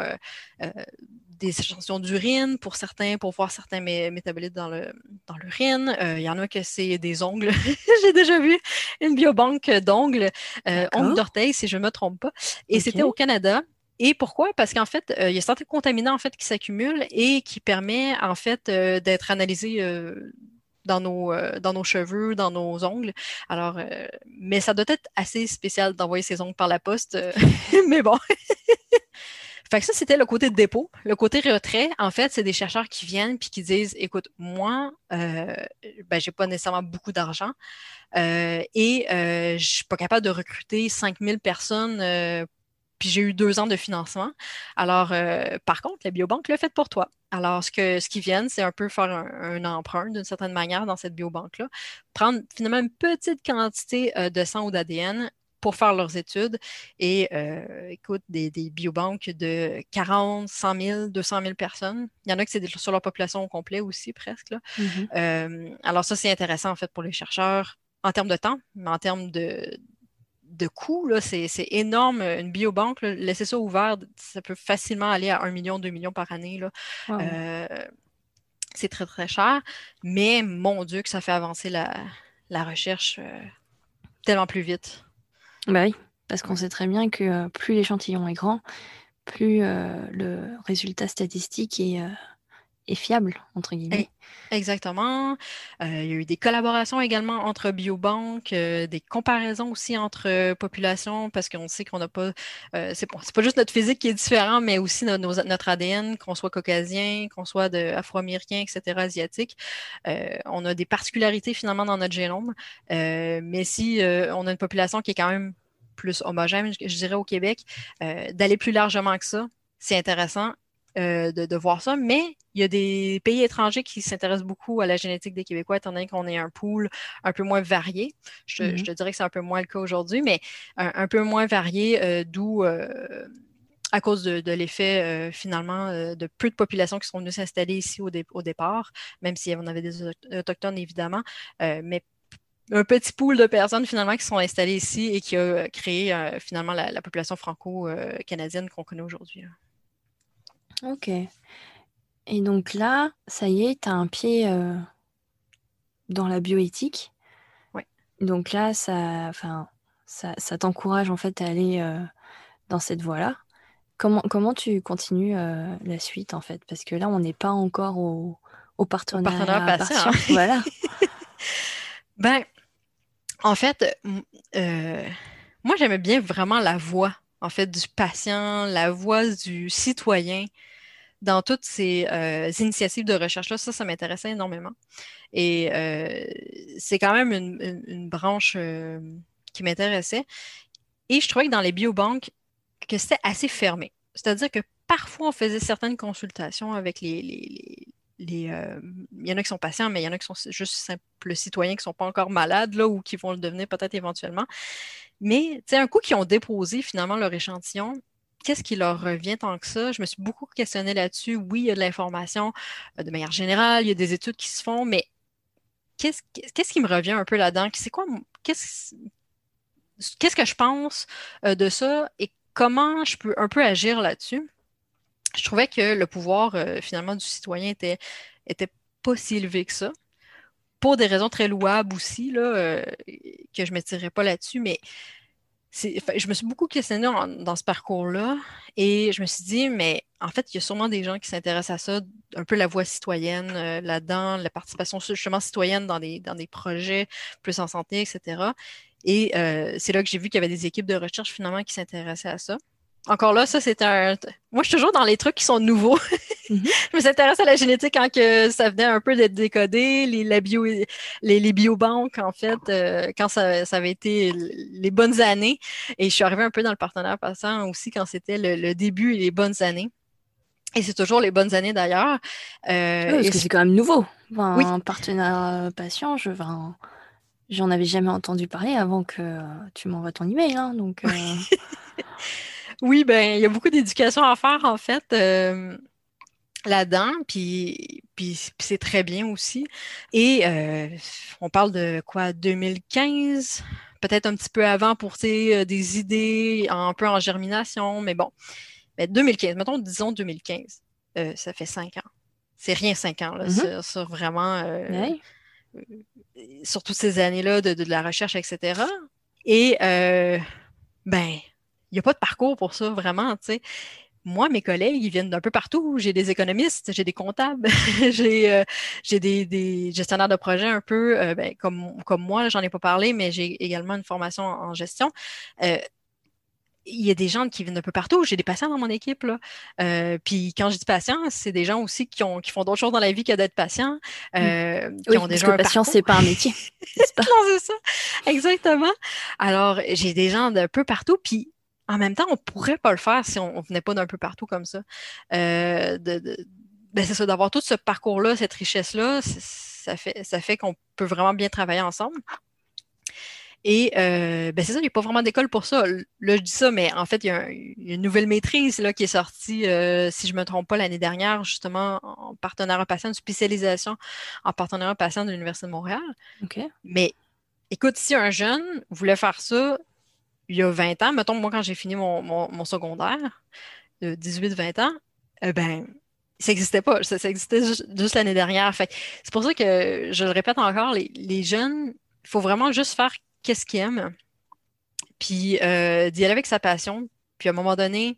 des échantillons d'urine pour certains, pour voir certains métabolites dans le dans l'urine. il y en a que c'est des ongles. J'ai déjà vu une biobanque d'ongles, ongles d'orteils, si je ne me trompe pas. Et c'était au Canada. Et pourquoi? Parce qu'en fait, euh, il y a certains contaminants en fait, qui s'accumulent et qui permettent en fait euh, d'être analysés euh, dans, nos, dans nos cheveux, dans nos ongles. Alors, mais ça doit être assez spécial d'envoyer ses ongles par la poste. mais bon. Fait que ça, c'était le côté dépôt. Le côté retrait, en fait, c'est des chercheurs qui viennent puis qui disent, écoute, moi, euh, ben, pas nécessairement beaucoup d'argent et euh, je suis pas capable de recruter 5000 personnes puis j'ai eu deux ans de financement. Alors, euh, par contre, la biobanque l'a fait pour toi. Alors, ce que ce qu'ils viennent, c'est un peu faire un, emprunt d'une certaine manière dans cette biobanque-là, prendre finalement une petite quantité euh, de sang ou d'ADN pour faire leurs études. Et euh, écoute, des, biobanques de 40, 100 000, 200 000 personnes. Il y en a qui c'est sur leur population au complet aussi, presque. Mm-hmm. alors, ça, c'est intéressant en fait pour les chercheurs en termes de temps, mais en termes de, de coûts, c'est, énorme. Une biobanque, laisser ça ouvert, ça peut facilement aller à 1 million, 2 millions par année. Là. Euh, c'est très, très cher. Mais mon Dieu, que ça fait avancer la, recherche euh, tellement plus vite. Bah oui, parce qu'on sait très bien que euh, plus l'échantillon est grand, plus le résultat statistique est fiable, entre guillemets. Exactement. Euh, il y a eu des collaborations également entre biobanques, euh, des comparaisons aussi entre euh, populations, parce qu'on sait qu'on n'a pas. c'est pas juste notre physique qui est différent, mais aussi notre ADN, qu'on soit caucasien, qu'on soit afro-américain, etc., asiatique. on a des particularités finalement dans notre génome. mais si on a une population qui est quand même plus homogène, je dirais, au Québec, d'aller plus largement que ça, c'est intéressant euh, de, voir ça, mais il y a des pays étrangers qui s'intéressent beaucoup à la génétique des Québécois, étant donné qu'on est un pool un peu moins varié. Je, mm-hmm. te dirais que c'est un peu moins le cas aujourd'hui, mais un, peu moins varié, d'où à cause de, l'effet finalement de peu de populations qui sont venues s'installer ici au, au, départ, même si on avait des autochtones évidemment, mais un petit pool de personnes finalement qui sont installées ici et qui a créé euh, finalement la, population franco-canadienne qu'on connaît aujourd'hui. Ok. Et donc là, ça y est, tu as un pied euh, dans la bioéthique. Oui. Donc là, ça, ça, ça t'encourage en fait à aller euh, dans cette voie-là. Comment, comment tu continues la suite en fait? Parce que là, on n'est pas encore au, au partenariat, partenariat patient. Voilà. ben, en fait, euh, moi, j'aimais bien vraiment la voix, en fait, du patient, la voix du citoyen dans toutes ces euh, initiatives de recherche-là. Ça, ça m'intéressait énormément. Et euh, c'est quand même une, branche qui m'intéressait. Et je trouvais que dans les biobanques, que c'était assez fermé. C'est-à-dire que parfois, on faisait certaines consultations avec les, euh, il y en a qui sont patients, mais il y en a qui sont juste simples citoyens qui ne sont pas encore malades là, ou qui vont le devenir peut-être éventuellement. Mais un coup qui ont déposé finalement leur échantillon, qu'est-ce qui leur revient tant que ça? Je me suis beaucoup questionné là-dessus. Oui, il y a de l'information euh, de manière générale, il y a des études qui se font, mais qu'est-ce, qui me revient un peu là-dedans? C'est quoi qu'est-ce, qu'est-ce que je pense euh, de ça et comment je peux un peu agir là-dessus? Je trouvais que le pouvoir euh, finalement du citoyen était, était pas si élevé que ça. Pour des raisons très louables aussi, là, euh, que je ne m'étirerai pas là-dessus, mais je me suis beaucoup questionnée dans ce parcours-là et je me suis dit, mais en fait, il y a sûrement des gens qui s'intéressent à ça, un peu la voix citoyenne euh, là-dedans, la participation justement citoyenne dans des, dans des projets plus en santé, etc. Et c'est là que j'ai vu qu'il y avait des équipes de recherche finalement qui s'intéressaient à ça encore là, ça, c'est un. Moi, je suis toujours dans les trucs qui sont nouveaux. Mhm. je me suis intéressée à la génétique quand que ça venait un peu d'être décodé, les, la bio, les, biobanques, en fait, euh, quand ça, avait été les bonnes années. Et je suis arrivée un peu dans le partenaire passant aussi quand c'était le, début et les bonnes années. Et c'est toujours les bonnes années d'ailleurs. Euh, parce que c'est quand même nouveau. Un partenaire patient, je J'en avais jamais entendu parler avant que tu m'envoies ton email. Hein, donc, euh, Oui, ben il y a beaucoup d'éducation à faire en fait euh, là-dedans, puis, puis, c'est très bien aussi. Et euh, on parle de quoi, 2015, peut-être un petit peu avant pour euh, des idées un peu en germination, mais bon. Mais 2015, mettons, disons 2015, ça fait cinq ans. C'est rien cinq ans, là, mm-hmm. sur, vraiment, sur toutes ces années-là de, de, la recherche, etc. Et, ben, il n'y a pas de parcours pour ça, vraiment, tu sais. Moi, mes collègues, ils viennent d'un peu partout. J'ai des économistes, j'ai des comptables, j'ai euh, des, gestionnaires de projets un peu euh, ben, comme, comme moi, j'en ai pas parlé, mais j'ai également une formation en, gestion. Euh, il y a des gens qui viennent d'un peu partout. J'ai des patients dans mon équipe. Là. puis quand je dis patients, c'est des gens aussi qui, ont, qui font d'autres choses dans la vie que d'être patients. Euh, qui oui, ont déjà parce que patient, c'est pas un métier. c'est ça. Exactement. Alors, j'ai des gens d'un peu partout. Puis en même temps, on ne pourrait pas le faire si on, ne venait pas d'un peu partout comme ça. Euh, ben, c'est ça, d'avoir tout ce parcours-là, cette richesse-là, ça fait, ça fait qu'on peut vraiment bien travailler ensemble. Et euh, ben c'est ça, il n'y a pas vraiment d'école pour ça. Là, je dis ça, mais en fait, il y a, une nouvelle maîtrise là, qui est sortie, euh, si je ne me trompe pas, l'année dernière, justement, en partenariat patient, une spécialisation en partenariat patient de l'Université de Montréal. Mais écoute, si un jeune voulait faire ça, il y a 20 ans, mettons, moi, quand j'ai fini mon, secondaire, de 18-20 ans, eh ben, ça n'existait pas. Ça, existait juste, l'année dernière. Fait c'est pour ça que, je le répète encore, les, jeunes, il faut vraiment juste faire qu'est-ce qu'ils aiment, puis euh, d'y aller avec sa passion. Puis à un moment donné,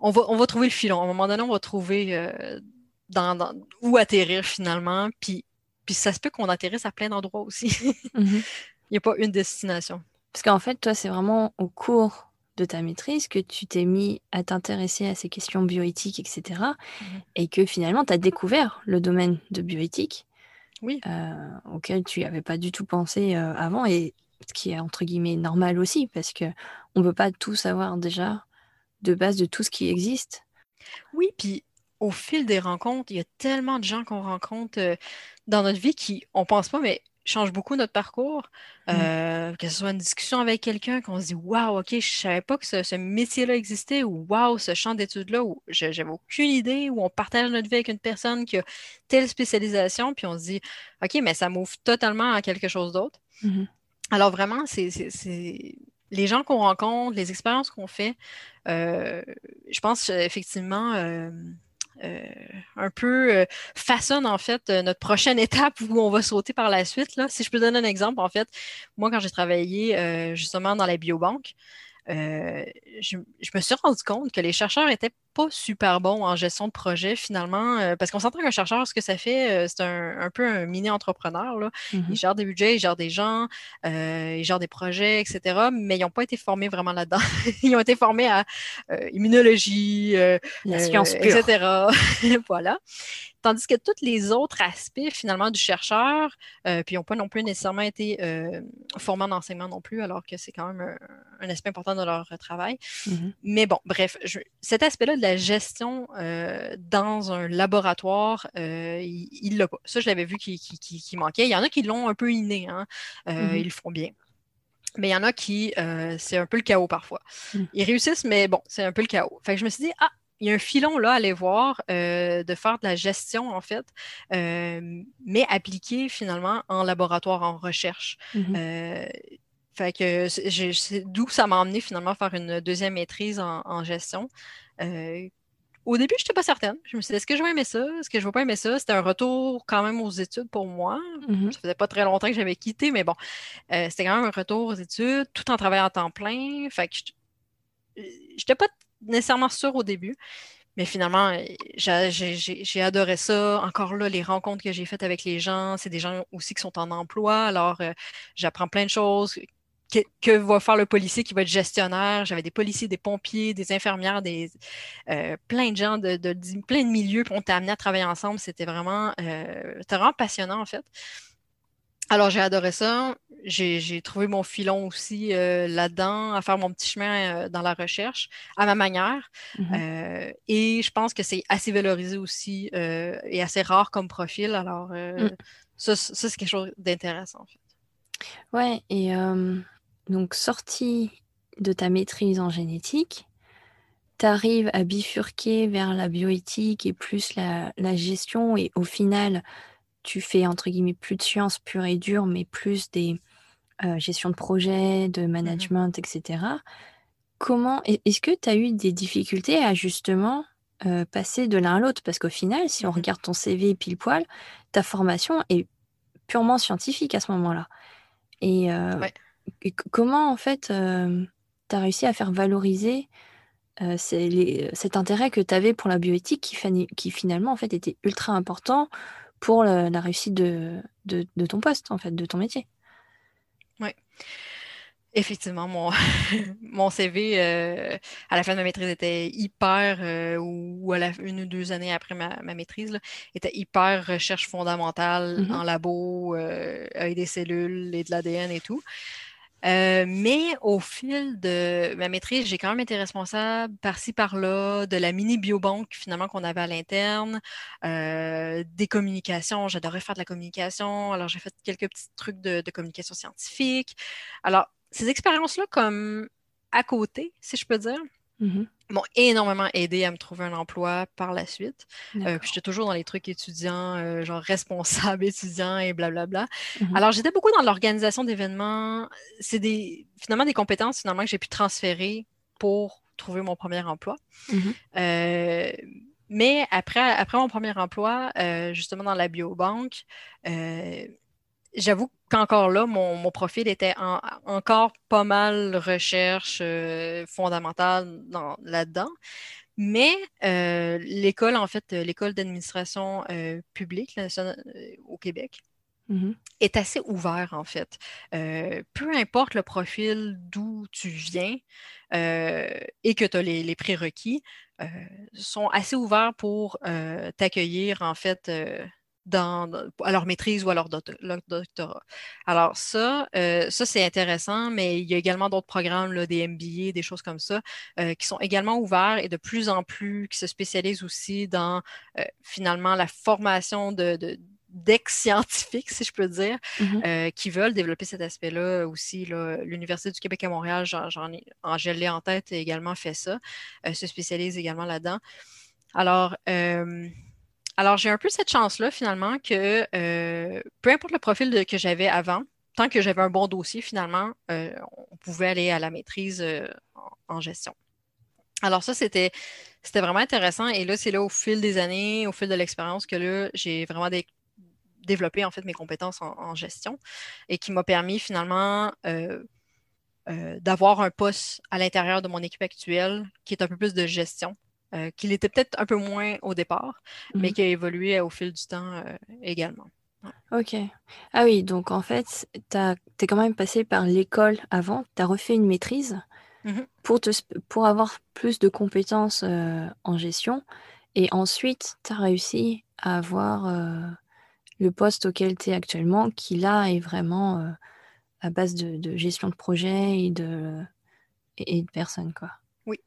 on va, on va trouver le filon. À un moment donné, on va trouver euh, dans, où atterrir finalement. Puis, puis ça se peut qu'on atterrisse à plein d'endroits aussi. Mm-hmm. Il n'y a pas une destination. Parce qu'en fait, toi, c'est vraiment au cours de ta maîtrise que tu t'es mis à t'intéresser à ces questions bioéthiques, etc. Mmh et que finalement, tu as découvert le domaine de bioéthique. Oui. Euh, auquel tu n'avais pas du tout pensé euh, avant. Et ce qui est entre guillemets normal aussi, parce que on ne peut pas tout savoir déjà de base de tout ce qui existe. Oui, puis au fil des rencontres, il y a tellement de gens qu'on rencontre dans notre vie qui, on pense pas, mais change beaucoup notre parcours. Mm. Euh, que ce soit une discussion avec quelqu'un, qu'on se dit Waouh, OK, je savais pas que ce, métier-là existait, ou Waouh, ce champ d'études-là, où j'avais aucune idée, où on partage notre vie avec une personne qui a telle spécialisation, puis on se dit OK, mais ça m'ouvre totalement à quelque chose d'autre. Mm-hmm. Alors vraiment, c'est les gens qu'on rencontre, les expériences qu'on fait, euh, je pense effectivement. Euh, euh, un peu euh, façonne en fait euh, notre prochaine étape où on va sauter par la suite. Là. Si je peux donner un exemple, en fait, moi quand j'ai travaillé justement dans la biobanque, je, je, me suis rendu compte que les chercheurs étaient pas super bon en gestion de projet finalement, euh, parce qu'on s'entend qu'un chercheur, ce que ça fait, euh, c'est un, peu un mini-entrepreneur. Mm-hmm. Il gère des budgets, il gère des gens, euh, il gère des projets, etc. Mais ils n'ont pas été formés vraiment là-dedans. ils ont été formés à immunologie, la science etc. voilà. Tandis que tous les autres aspects, finalement, du chercheur, euh, puis n'ont pas non plus nécessairement été euh, formés en enseignement non plus, alors que c'est quand même un, aspect important de leur travail. Mm-hmm. Mais bon, bref, cet aspect-là de la gestion euh, dans un laboratoire, il ne l'a pas. Ça, je l'avais vu qui, manquait. Il y en a qui l'ont un peu inné, hein. mm-hmm. ils le font bien. Mais il y en a qui, c'est un peu le chaos parfois. Mm. Ils réussissent, mais bon, c'est un peu le chaos. Fait que je me suis dit, ah, il y a un filon là à aller voir euh, de faire de la gestion en fait, euh, mais appliqué finalement en laboratoire, en recherche. Mm-hmm. Euh, fait que d'où ça m'a emmené finalement à faire une deuxième maîtrise en, gestion. Au début, je n'étais pas certaine. Je me suis dit, est-ce que je vais aimer ça? Est-ce que je ne vais pas aimer ça? C'était un retour quand même aux études pour moi. Mm-hmm. Ça faisait pas très longtemps que j'avais quitté, mais bon, c'était quand même un retour aux études, tout en travaillant à temps plein. Fait que je n'étais pas nécessairement sûr au début. Mais finalement, j'ai adoré ça. Encore là, les rencontres que j'ai faites avec les gens, c'est des gens aussi qui sont en emploi. Alors, euh, j'apprends plein de choses. Que, va faire le policier qui va être gestionnaire? J'avais des policiers, des pompiers, des infirmières, des euh, plein de gens de, plein de milieux qui ont été amenés à travailler ensemble. C'était vraiment, euh, vraiment passionnant en fait. Alors, j'ai adoré ça. J'ai trouvé mon filon aussi euh, là-dedans, à faire mon petit chemin dans la recherche, à ma manière. Mm-hmm. Et je pense que c'est assez valorisé aussi et assez rare comme profil. Alors, mm. ça, c'est quelque chose d'intéressant, en fait. Ouais, et donc, sortie de ta maîtrise en génétique, tu arrives à bifurquer vers la bioéthique et plus la, la gestion, et au final, tu fais entre guillemets plus de sciences pures et dures, mais plus des euh, gestions de projets, de mmh management, etc. Comment est-ce que tu as eu des difficultés à justement euh, passer de l'un à l'autre? Parce qu'au final, si on mmh regarde ton CV pile poil, ta formation est purement scientifique à ce moment-là. Et, euh, comment en fait tu as réussi à faire valoriser cet intérêt que tu avais pour la bioéthique qui, qui, finalement en fait était ultra important pour la, réussite de, de, ton poste, en fait, de ton métier? Oui. Effectivement, mon, mon CV euh, à la fin de ma maîtrise était hyper, euh, ou, à la, une ou deux années après ma, maîtrise, était hyper recherche fondamentale mm-hmm. en labo, euh, avec des cellules et de l'ADN et tout. Euh, mais au fil de ma maîtrise, j'ai quand même été responsable par-ci, par-là, de la mini biobanque finalement qu'on avait à l'interne, euh, des communications. J'adorais faire de la communication. Alors, j'ai fait quelques petits trucs de, communication scientifique. Alors, ces expériences-là, comme à côté, si je peux dire, mmh m'ont énormément aidé à me trouver un emploi par la suite. Euh, j'étais toujours dans les trucs étudiants, euh, genre responsable étudiant et blablabla. Mmh Alors, j'étais beaucoup dans l'organisation d'événements. C'est des, finalement des compétences finalement que j'ai pu transférer pour trouver mon premier emploi. Mmh euh, mais après, après mon premier emploi, justement dans la biobanque, j'avoue qu'encore là, mon, profil était encore pas mal recherche euh, fondamentale là-dedans. Mais euh, l'école, en fait, l'école d'administration euh, publique au Québec, mm-hmm. est assez ouverte, en fait. peu importe le profil d'où tu viens et que tu as les, les prérequis, sont assez ouverts pour t'accueillir, en fait, dans, à leur maîtrise ou à leur, doctorat. Alors ça, euh, ça c'est intéressant, mais il y a également d'autres programmes, là, des MBA, des choses comme ça, euh, qui sont également ouverts et de plus en plus qui se spécialisent aussi dans euh, finalement la formation de, d'ex-scientifiques, si je peux dire, mm-hmm. qui veulent développer cet aspect-là aussi. L'Université du Québec à Montréal, j'en ai, je l'ai en tête, également fait ça, se spécialise également là-dedans. Alors, alors, j'ai un peu cette chance-là, finalement, que euh, peu importe le profil que j'avais avant, tant que j'avais un bon dossier, finalement, euh, on pouvait aller à la maîtrise euh, en, gestion. Alors, ça, c'était, c'était vraiment intéressant. Et là, c'est là, au fil des années, au fil de l'expérience, que là, j'ai vraiment développé, en fait, mes compétences en, gestion et qui m'a permis, finalement, d'avoir un poste à l'intérieur de mon équipe actuelle qui est un peu plus de gestion euh, qu'il était peut-être un peu moins au départ, mais mhm. qui a évolué au fil du temps euh, également. Ok. Ah oui, donc en fait, tu es quand même passé par l'école avant, tu as refait une maîtrise mhm. pour, te, pour avoir plus de compétences euh, en gestion, et ensuite, tu as réussi à avoir le poste auquel tu es actuellement, qui là est vraiment à base de, gestion de projet et de, et de personnes, quoi. Oui.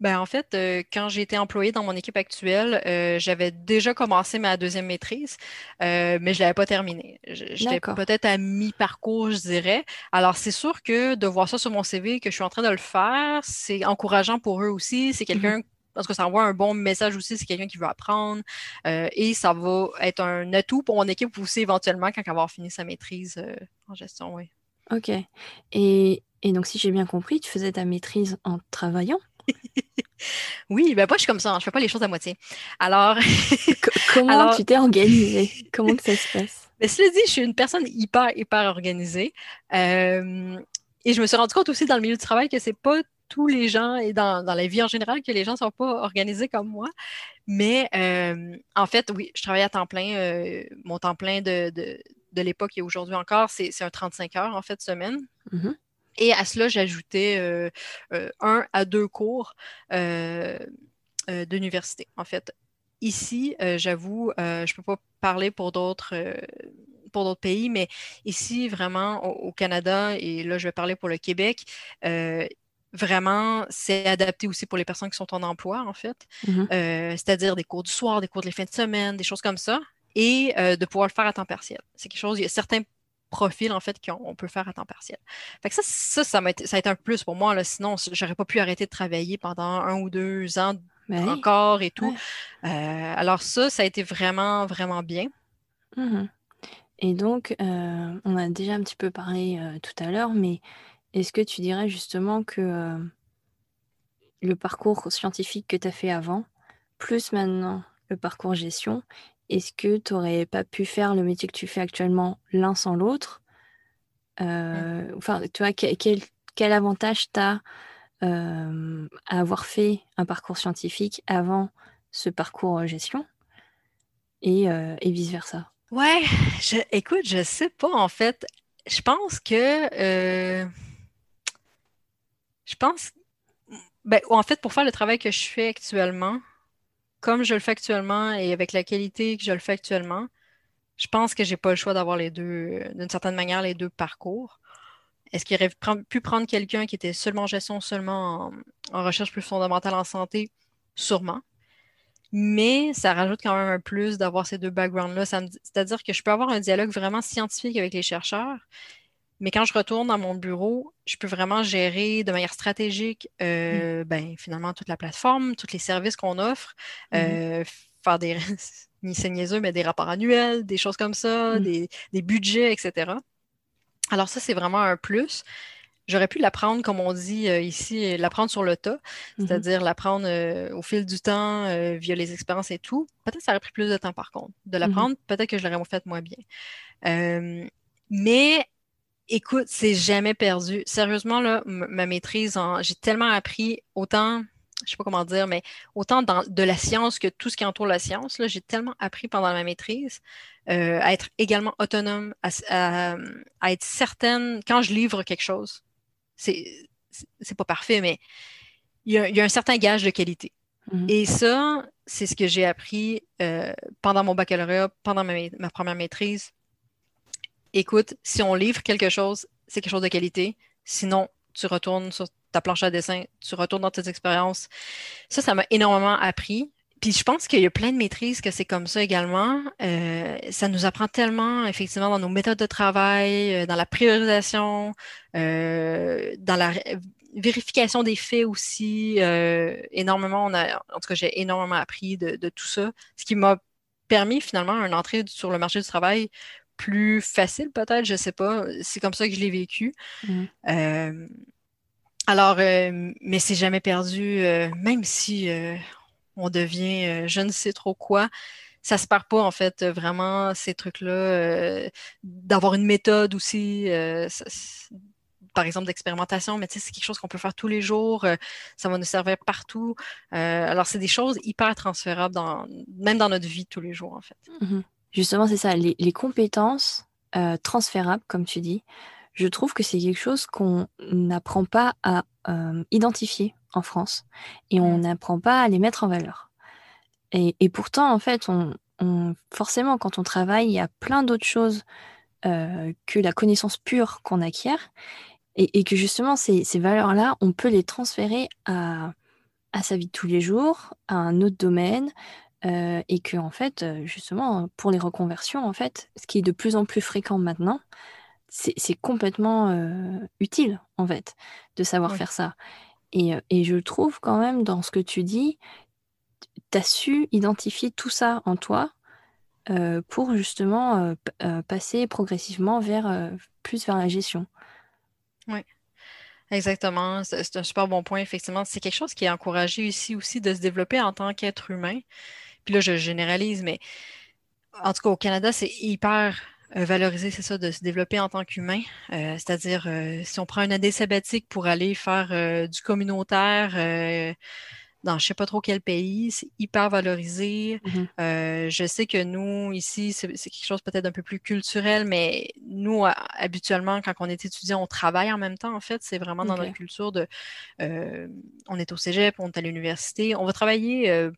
Ben, en fait, euh, quand j'ai été employée dans mon équipe actuelle, euh, j'avais déjà commencé ma deuxième maîtrise, euh, mais je ne l'avais pas terminée. J'étais peut-être à mi-parcours, je dirais. Alors, c'est sûr que de voir ça sur mon CV, que je suis en train de le faire, c'est encourageant pour eux aussi. C'est mmh quelqu'un parce que ça envoie un bon message aussi, c'est quelqu'un qui veut apprendre. et ça va être un atout pour mon équipe aussi éventuellement quand elle va avoir fini sa maîtrise en gestion, oui. OK. Et et donc, si j'ai bien compris, tu faisais ta maîtrise en travaillant? Oui, ben moi je suis comme ça, hein, je fais pas les choses à moitié. Alors, comment tu t'es organisée? Comment que ça se passe? Mais cela dit, je suis une personne hyper hyper organisée, euh, et je me suis rendu compte aussi dans le milieu du travail que c'est pas tous les gens et dans, la vie en général que les gens sont pas organisés comme moi. Mais euh, en fait, oui, je travaille à temps plein. Euh, mon temps plein de, de, l'époque et aujourd'hui encore, c'est un 35 heures en fait semaine. Mm-hmm. Et à cela, j'ajoutais euh, euh, un à deux cours euh, d'université. En fait, ici, j'avoue, je ne peux pas parler pour d'autres pour d'autres pays, mais ici, vraiment, au, Canada, et là, je vais parler pour le Québec, vraiment, c'est adapté aussi pour les personnes qui sont en emploi, en fait. Mm-hmm. C'est-à-dire des cours du soir, des cours de les fins de semaine, des choses comme ça, et de pouvoir le faire à temps partiel. C'est quelque chose, il y a certains profil, en fait, qu'on peut faire à temps partiel. Fait que ça, ça, ça, a été, ça a été un plus pour moi. Là. Sinon, j'aurais pas pu arrêter de travailler pendant un ou deux ans ben encore et tout. Euh, alors ça, ça a été vraiment, vraiment bien. Mmh et donc, euh, on a déjà un petit peu parlé euh, tout à l'heure, mais est-ce que tu dirais justement que le parcours scientifique que tu as fait avant, plus maintenant le parcours gestion, est-ce que tu n'aurais pas pu faire le métier que tu fais actuellement l'un sans l'autre? Euh, Enfin, tu vois, quel, avantage tu as euh, à avoir fait un parcours scientifique avant ce parcours euh, gestion? Et, vice-versa Ouais, je, écoute, je sais pas en fait. Je pense que. je pense. Ben, en fait, pour faire le travail que je fais actuellement, comme je le fais actuellement et avec la qualité que je le fais actuellement, je pense que j'ai pas le choix d'avoir les deux, d'une certaine manière, les deux parcours. Est-ce qu'il aurait pu prendre quelqu'un qui était seulement en gestion, seulement en, recherche plus fondamentale en santé? Sûrement. Mais ça rajoute quand même un plus d'avoir ces deux backgrounds-là. C'est-à-dire que je peux avoir un dialogue vraiment scientifique avec les chercheurs, mais quand je retourne dans mon bureau, je peux vraiment gérer de manière stratégique, euh, mm. ben, finalement, toute la plateforme, tous les services qu'on offre, mm-hmm. euh, faire des, c'est niaiseux, mais des rapports annuels, des choses comme ça, mm. des, budgets, etc. Alors ça, c'est vraiment un plus. J'aurais pu l'apprendre, comme on dit euh, ici, l'apprendre sur le tas, mm-hmm. c'est-à-dire l'apprendre au fil du temps, via les expériences et tout. Peut-être que ça aurait pris plus de temps, par contre, de mm-hmm. l'apprendre. Peut-être que je l'aurais fait moins bien. mais Écoute, c'est jamais perdu. Sérieusement, là, ma maîtrise, j'ai tellement appris autant, je sais pas comment dire, mais autant dans, de la science que tout ce qui entoure la science. J'ai tellement appris pendant ma maîtrise euh, à être également autonome, à, être certaine quand je livre quelque chose. C'est, pas parfait, mais il y, a, un certain gage de qualité. Mm-hmm. Et ça, c'est ce que j'ai appris euh, pendant mon baccalauréat, pendant ma, ma, première maîtrise. Écoute, si on livre quelque chose, c'est quelque chose de qualité. Sinon, tu retournes sur ta planche à dessin, tu retournes dans tes expériences. Ça, ça m'a énormément appris. Puis je pense qu'il y a plein de maîtrises que c'est comme ça également. Euh, ça nous apprend tellement, effectivement, dans nos méthodes de travail, euh, dans la priorisation, euh, dans la vérification des faits aussi. énormément, on a, en tout cas, j'ai énormément appris de, tout ça, ce qui m'a permis finalement une entrée sur le marché du travail plus facile, peut-être, je sais pas. C'est comme ça que je l'ai vécu. Mmh. alors, mais c'est jamais perdu, même si on devient euh, je ne sais trop quoi. Ça se perd pas, en fait, vraiment, ces trucs-là. Euh, d'avoir une méthode aussi, euh, par exemple, d'expérimentation, mais tu sais, c'est quelque chose qu'on peut faire tous les jours. ça va nous servir partout. alors, c'est des choses hyper transférables, dans, même dans notre vie tous les jours, en fait. Mm-hmm. Justement, c'est ça, les, les compétences transférables, comme tu dis, je trouve que c'est quelque chose qu'on n'apprend pas à identifier en France et on mmh. n'apprend pas à les mettre en valeur. Et, pourtant, en fait, on, forcément, quand on travaille, il y a plein d'autres choses euh, que la connaissance pure qu'on acquiert et, que justement, ces, valeurs-là, on peut les transférer à, à, sa vie de tous les jours, à un autre domaine. Euh, et que en fait, justement, pour les reconversions, en fait, ce qui est de plus en plus fréquent maintenant, c'est complètement euh, utile, en fait, de savoir faire ça. Et, je trouve quand même dans ce que tu dis, tu as su identifier tout ça en toi pour justement passer progressivement vers plus vers la gestion. Oui. Exactement, c'est un super bon point, effectivement. C'est quelque chose qui est encouragé ici aussi de se développer en tant qu'être humain. Puis là, je généralise, mais en tout cas, au Canada, c'est hyper euh, valoriser, c'est ça, de se développer en tant qu'humain. Euh, c'est-à-dire, euh, si on prend une année sabbatique pour aller faire du communautaire dans je sais pas trop quel pays, c'est hyper valorisé. Mm-hmm. je sais que nous, ici, c'est quelque chose peut-être un peu plus culturel, mais nous, habituellement, quand on est étudiant, on travaille en même temps, en fait. C'est vraiment dans notre culture de... on est au cégep, on est à l'université. On va travailler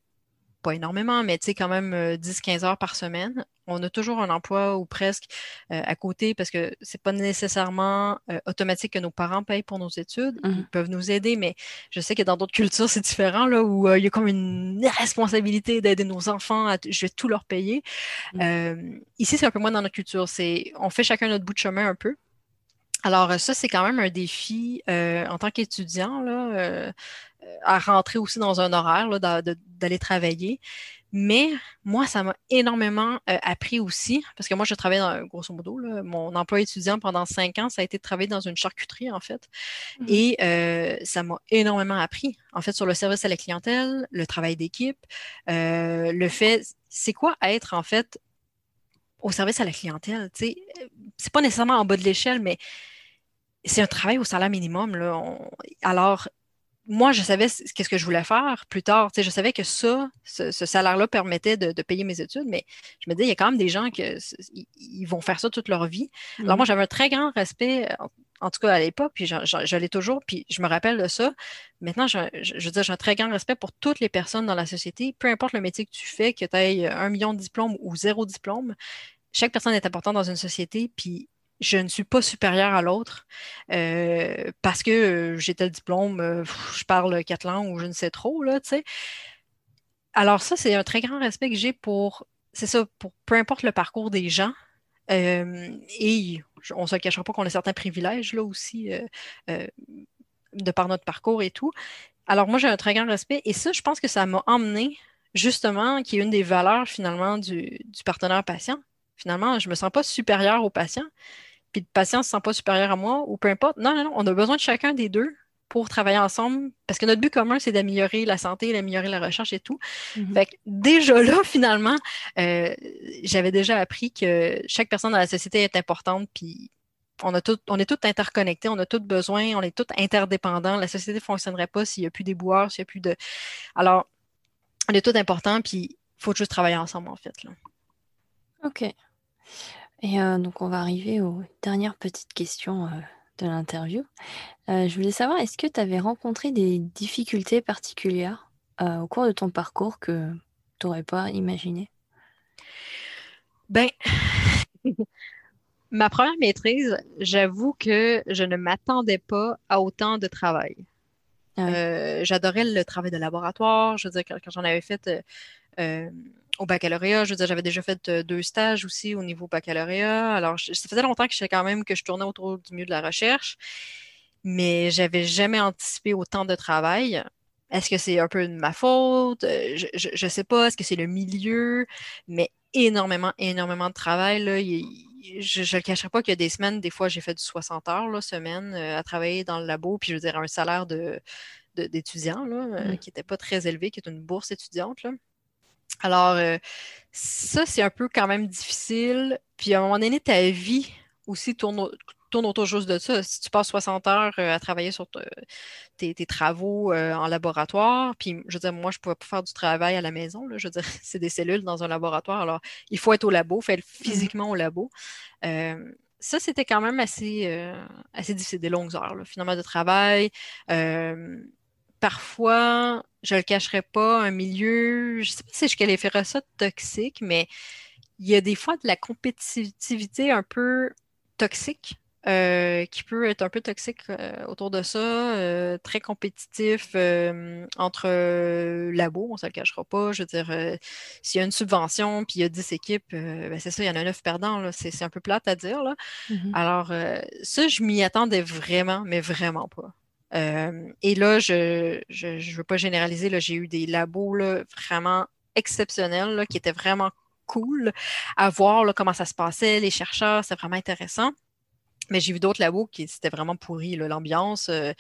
pas énormément, mais tu sais, quand même 10-15 heures par semaine on a toujours un emploi ou presque euh, à côté parce que c'est pas nécessairement euh, automatique que nos parents payent pour nos études. Ils mmh. peuvent nous aider, mais je sais que dans d'autres cultures, c'est différent, là, où euh, il y a comme une responsabilité d'aider nos enfants, à je vais tout leur payer. Mmh. ici, c'est un peu moins dans notre culture. C'est, on fait chacun notre bout de chemin un peu. Alors, ça, c'est quand même un défi en tant qu'étudiant, là, à rentrer aussi dans un horaire, d'aller travailler. Mais moi, ça m'a énormément euh, appris aussi, parce que moi, je travaillais dans, grosso modo, mon emploi étudiant pendant cinq ans, ça a été de travailler dans une charcuterie, en fait. Mmh. Et euh, ça m'a énormément appris, en fait, sur le service à la clientèle, le travail d'équipe, euh, le fait, c'est quoi être, en fait, au service à la clientèle, tu sais, c'est pas nécessairement en bas de l'échelle, mais c'est un travail au salaire minimum, là. alors, moi, je savais qu'est-ce que je voulais faire plus tard. Tu sais, je savais que ça, ce, salaire-là permettait de, payer mes études, mais je me disais, il y a quand même des gens qui ils vont faire ça toute leur vie. Alors moi, j'avais un très grand respect, en, tout cas à l'époque, puis je, l'ai toujours, puis je me rappelle de ça. Maintenant, je, veux dire, j'ai un très grand respect pour toutes les personnes dans la société, peu importe le métier que tu fais, que tu aies un million de diplômes ou zéro diplôme. Chaque personne est importante dans une société, puis je ne suis pas supérieure à l'autre euh, parce que euh, j'ai tel diplôme, euh, je parle quatre langues ou je ne sais trop, là, tu sais. Alors ça, c'est un très grand respect que j'ai pour, c'est ça, pour peu importe le parcours des gens. et on ne se cachera pas qu'on a certains privilèges, là aussi, de par notre parcours et tout. Alors moi, j'ai un très grand respect et ça, je pense que ça m'a emmené justement, qui est une des valeurs finalement du, du partenaire patient. Finalement, je ne me sens pas supérieure au patient, puis le patient ne se sent pas supérieur à moi, ou peu importe. Non, non, non, on a besoin de chacun des deux pour travailler ensemble, parce que notre but commun, c'est d'améliorer la santé, d'améliorer la recherche et tout. Mm-hmm. Fait que déjà là, finalement, euh, j'avais déjà appris que chaque personne dans la société est importante, puis on, a tout, on est tous interconnectés, on a tous besoin, on est tous interdépendants. La société ne fonctionnerait pas s'il n'y a plus d'éboueurs, s'il n'y a plus de... Alors, on est tous importants, puis il faut juste travailler ensemble, en fait. Là. OK. Et euh, donc on va arriver aux dernières petites questions euh, de l'interview. Euh, je voulais savoir, est-ce que tu avais rencontré des difficultés particulières au cours de ton parcours que t'aurais pas imaginé? Ben, ma première maîtrise, j'avoue que je ne m'attendais pas à autant de travail. Ah j'adorais le travail de laboratoire. Je veux dire, quand, quand j'en avais fait au baccalauréat, je veux dire, j'avais déjà fait euh, deux stages aussi au niveau baccalauréat. Alors, je- ça faisait longtemps que je quand même que je tournais autour du milieu de la recherche, mais j'avais jamais anticipé autant de travail. Est-ce que c'est un peu de ma faute? Euh, Je, je sais pas. Est-ce que c'est le milieu? Mais énormément, énormément de travail, là. Il- je, je le cacherai pas qu'il y a des semaines, des fois, j'ai fait du 60 heures, là, semaine, euh, à travailler dans le labo, puis je veux dire, un salaire de, de- d'étudiant, là, euh, Mm. qui n'était pas très élevé, qui est une bourse étudiante, là. Alors, euh, ça, c'est un peu quand même difficile. Puis à un moment donné, ta vie aussi tourne, au- tourne autour juste de ça. Si tu passes 60 heures euh, à travailler sur te- tes, tes travaux euh, en laboratoire, puis je veux dire, moi, je ne pouvais pas faire du travail à la maison. là. je veux dire, c'est des cellules dans un laboratoire. Alors, il faut être au labo, il faut être physiquement au labo. Euh, ça, c'était quand même assez, euh, assez difficile, des longues heures, là, finalement, de travail. Euh, parfois, je le cacherai pas, un milieu, je sais pas si je qualifierais ça de toxique, mais il y a des fois de la compétitivité un peu toxique, euh, qui peut être un peu toxique euh, autour de ça, euh, très compétitif entre labos, on se le cachera pas. Je veux dire, s'il y a une subvention puis il y a 10 équipes, ben c'est ça, il y en a 9 perdants. C'est, un peu plate à dire, là. Mhm. Alors, ça, je m'y attendais vraiment, mais vraiment pas. Euh, et là, je je veux pas généraliser, là, j'ai eu des labos là, vraiment exceptionnels, là, qui étaient vraiment cool à voir là, comment ça se passait, les chercheurs, c'est vraiment intéressant. Mais j'ai vu d'autres labos qui c'était vraiment pourri. là. L'ambiance euh,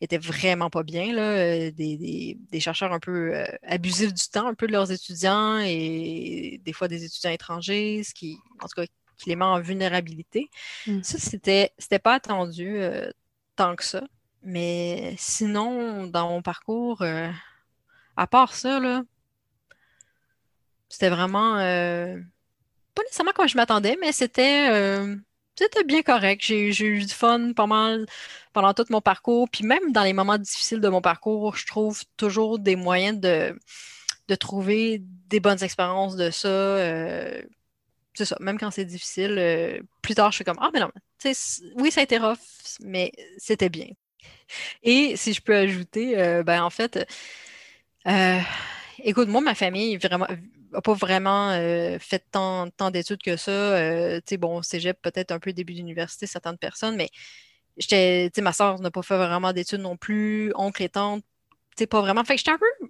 était vraiment pas bien. Là. Euh, Des, des- des chercheurs un peu euh, abusifs du temps, un peu de leurs étudiants et des fois des étudiants étrangers, ce qui, en tout cas, qui les met en vulnérabilité. Mm. Ça, c'était, c'était pas attendu euh, tant que ça. Mais sinon, dans mon parcours, euh, à part ça, là, c'était vraiment euh, pas nécessairement comme je m'attendais, mais c'était euh, bien correct. J'ai eu du fun mal pendant tout mon parcours. Puis même dans les moments difficiles de mon parcours, je trouve toujours des moyens de, de trouver des bonnes expériences de ça. c'est ça, même quand c'est difficile, plus tard, je suis comme, ah, mais non, oui, ça a été rough, mais c'était bien. Et si je peux ajouter, euh, ben en fait, euh, écoute, moi, ma famille vraiment a pas vraiment euh, fait tant, tant d'études que ça. Euh, tu sais, bon, cégep, peut-être un peu début d'université, certaines personnes, mais j'étais, tu sais, ma soeur n'a pas fait vraiment d'études non plus, oncle et tante, tu sais, pas vraiment. Fait que j'étais un peu,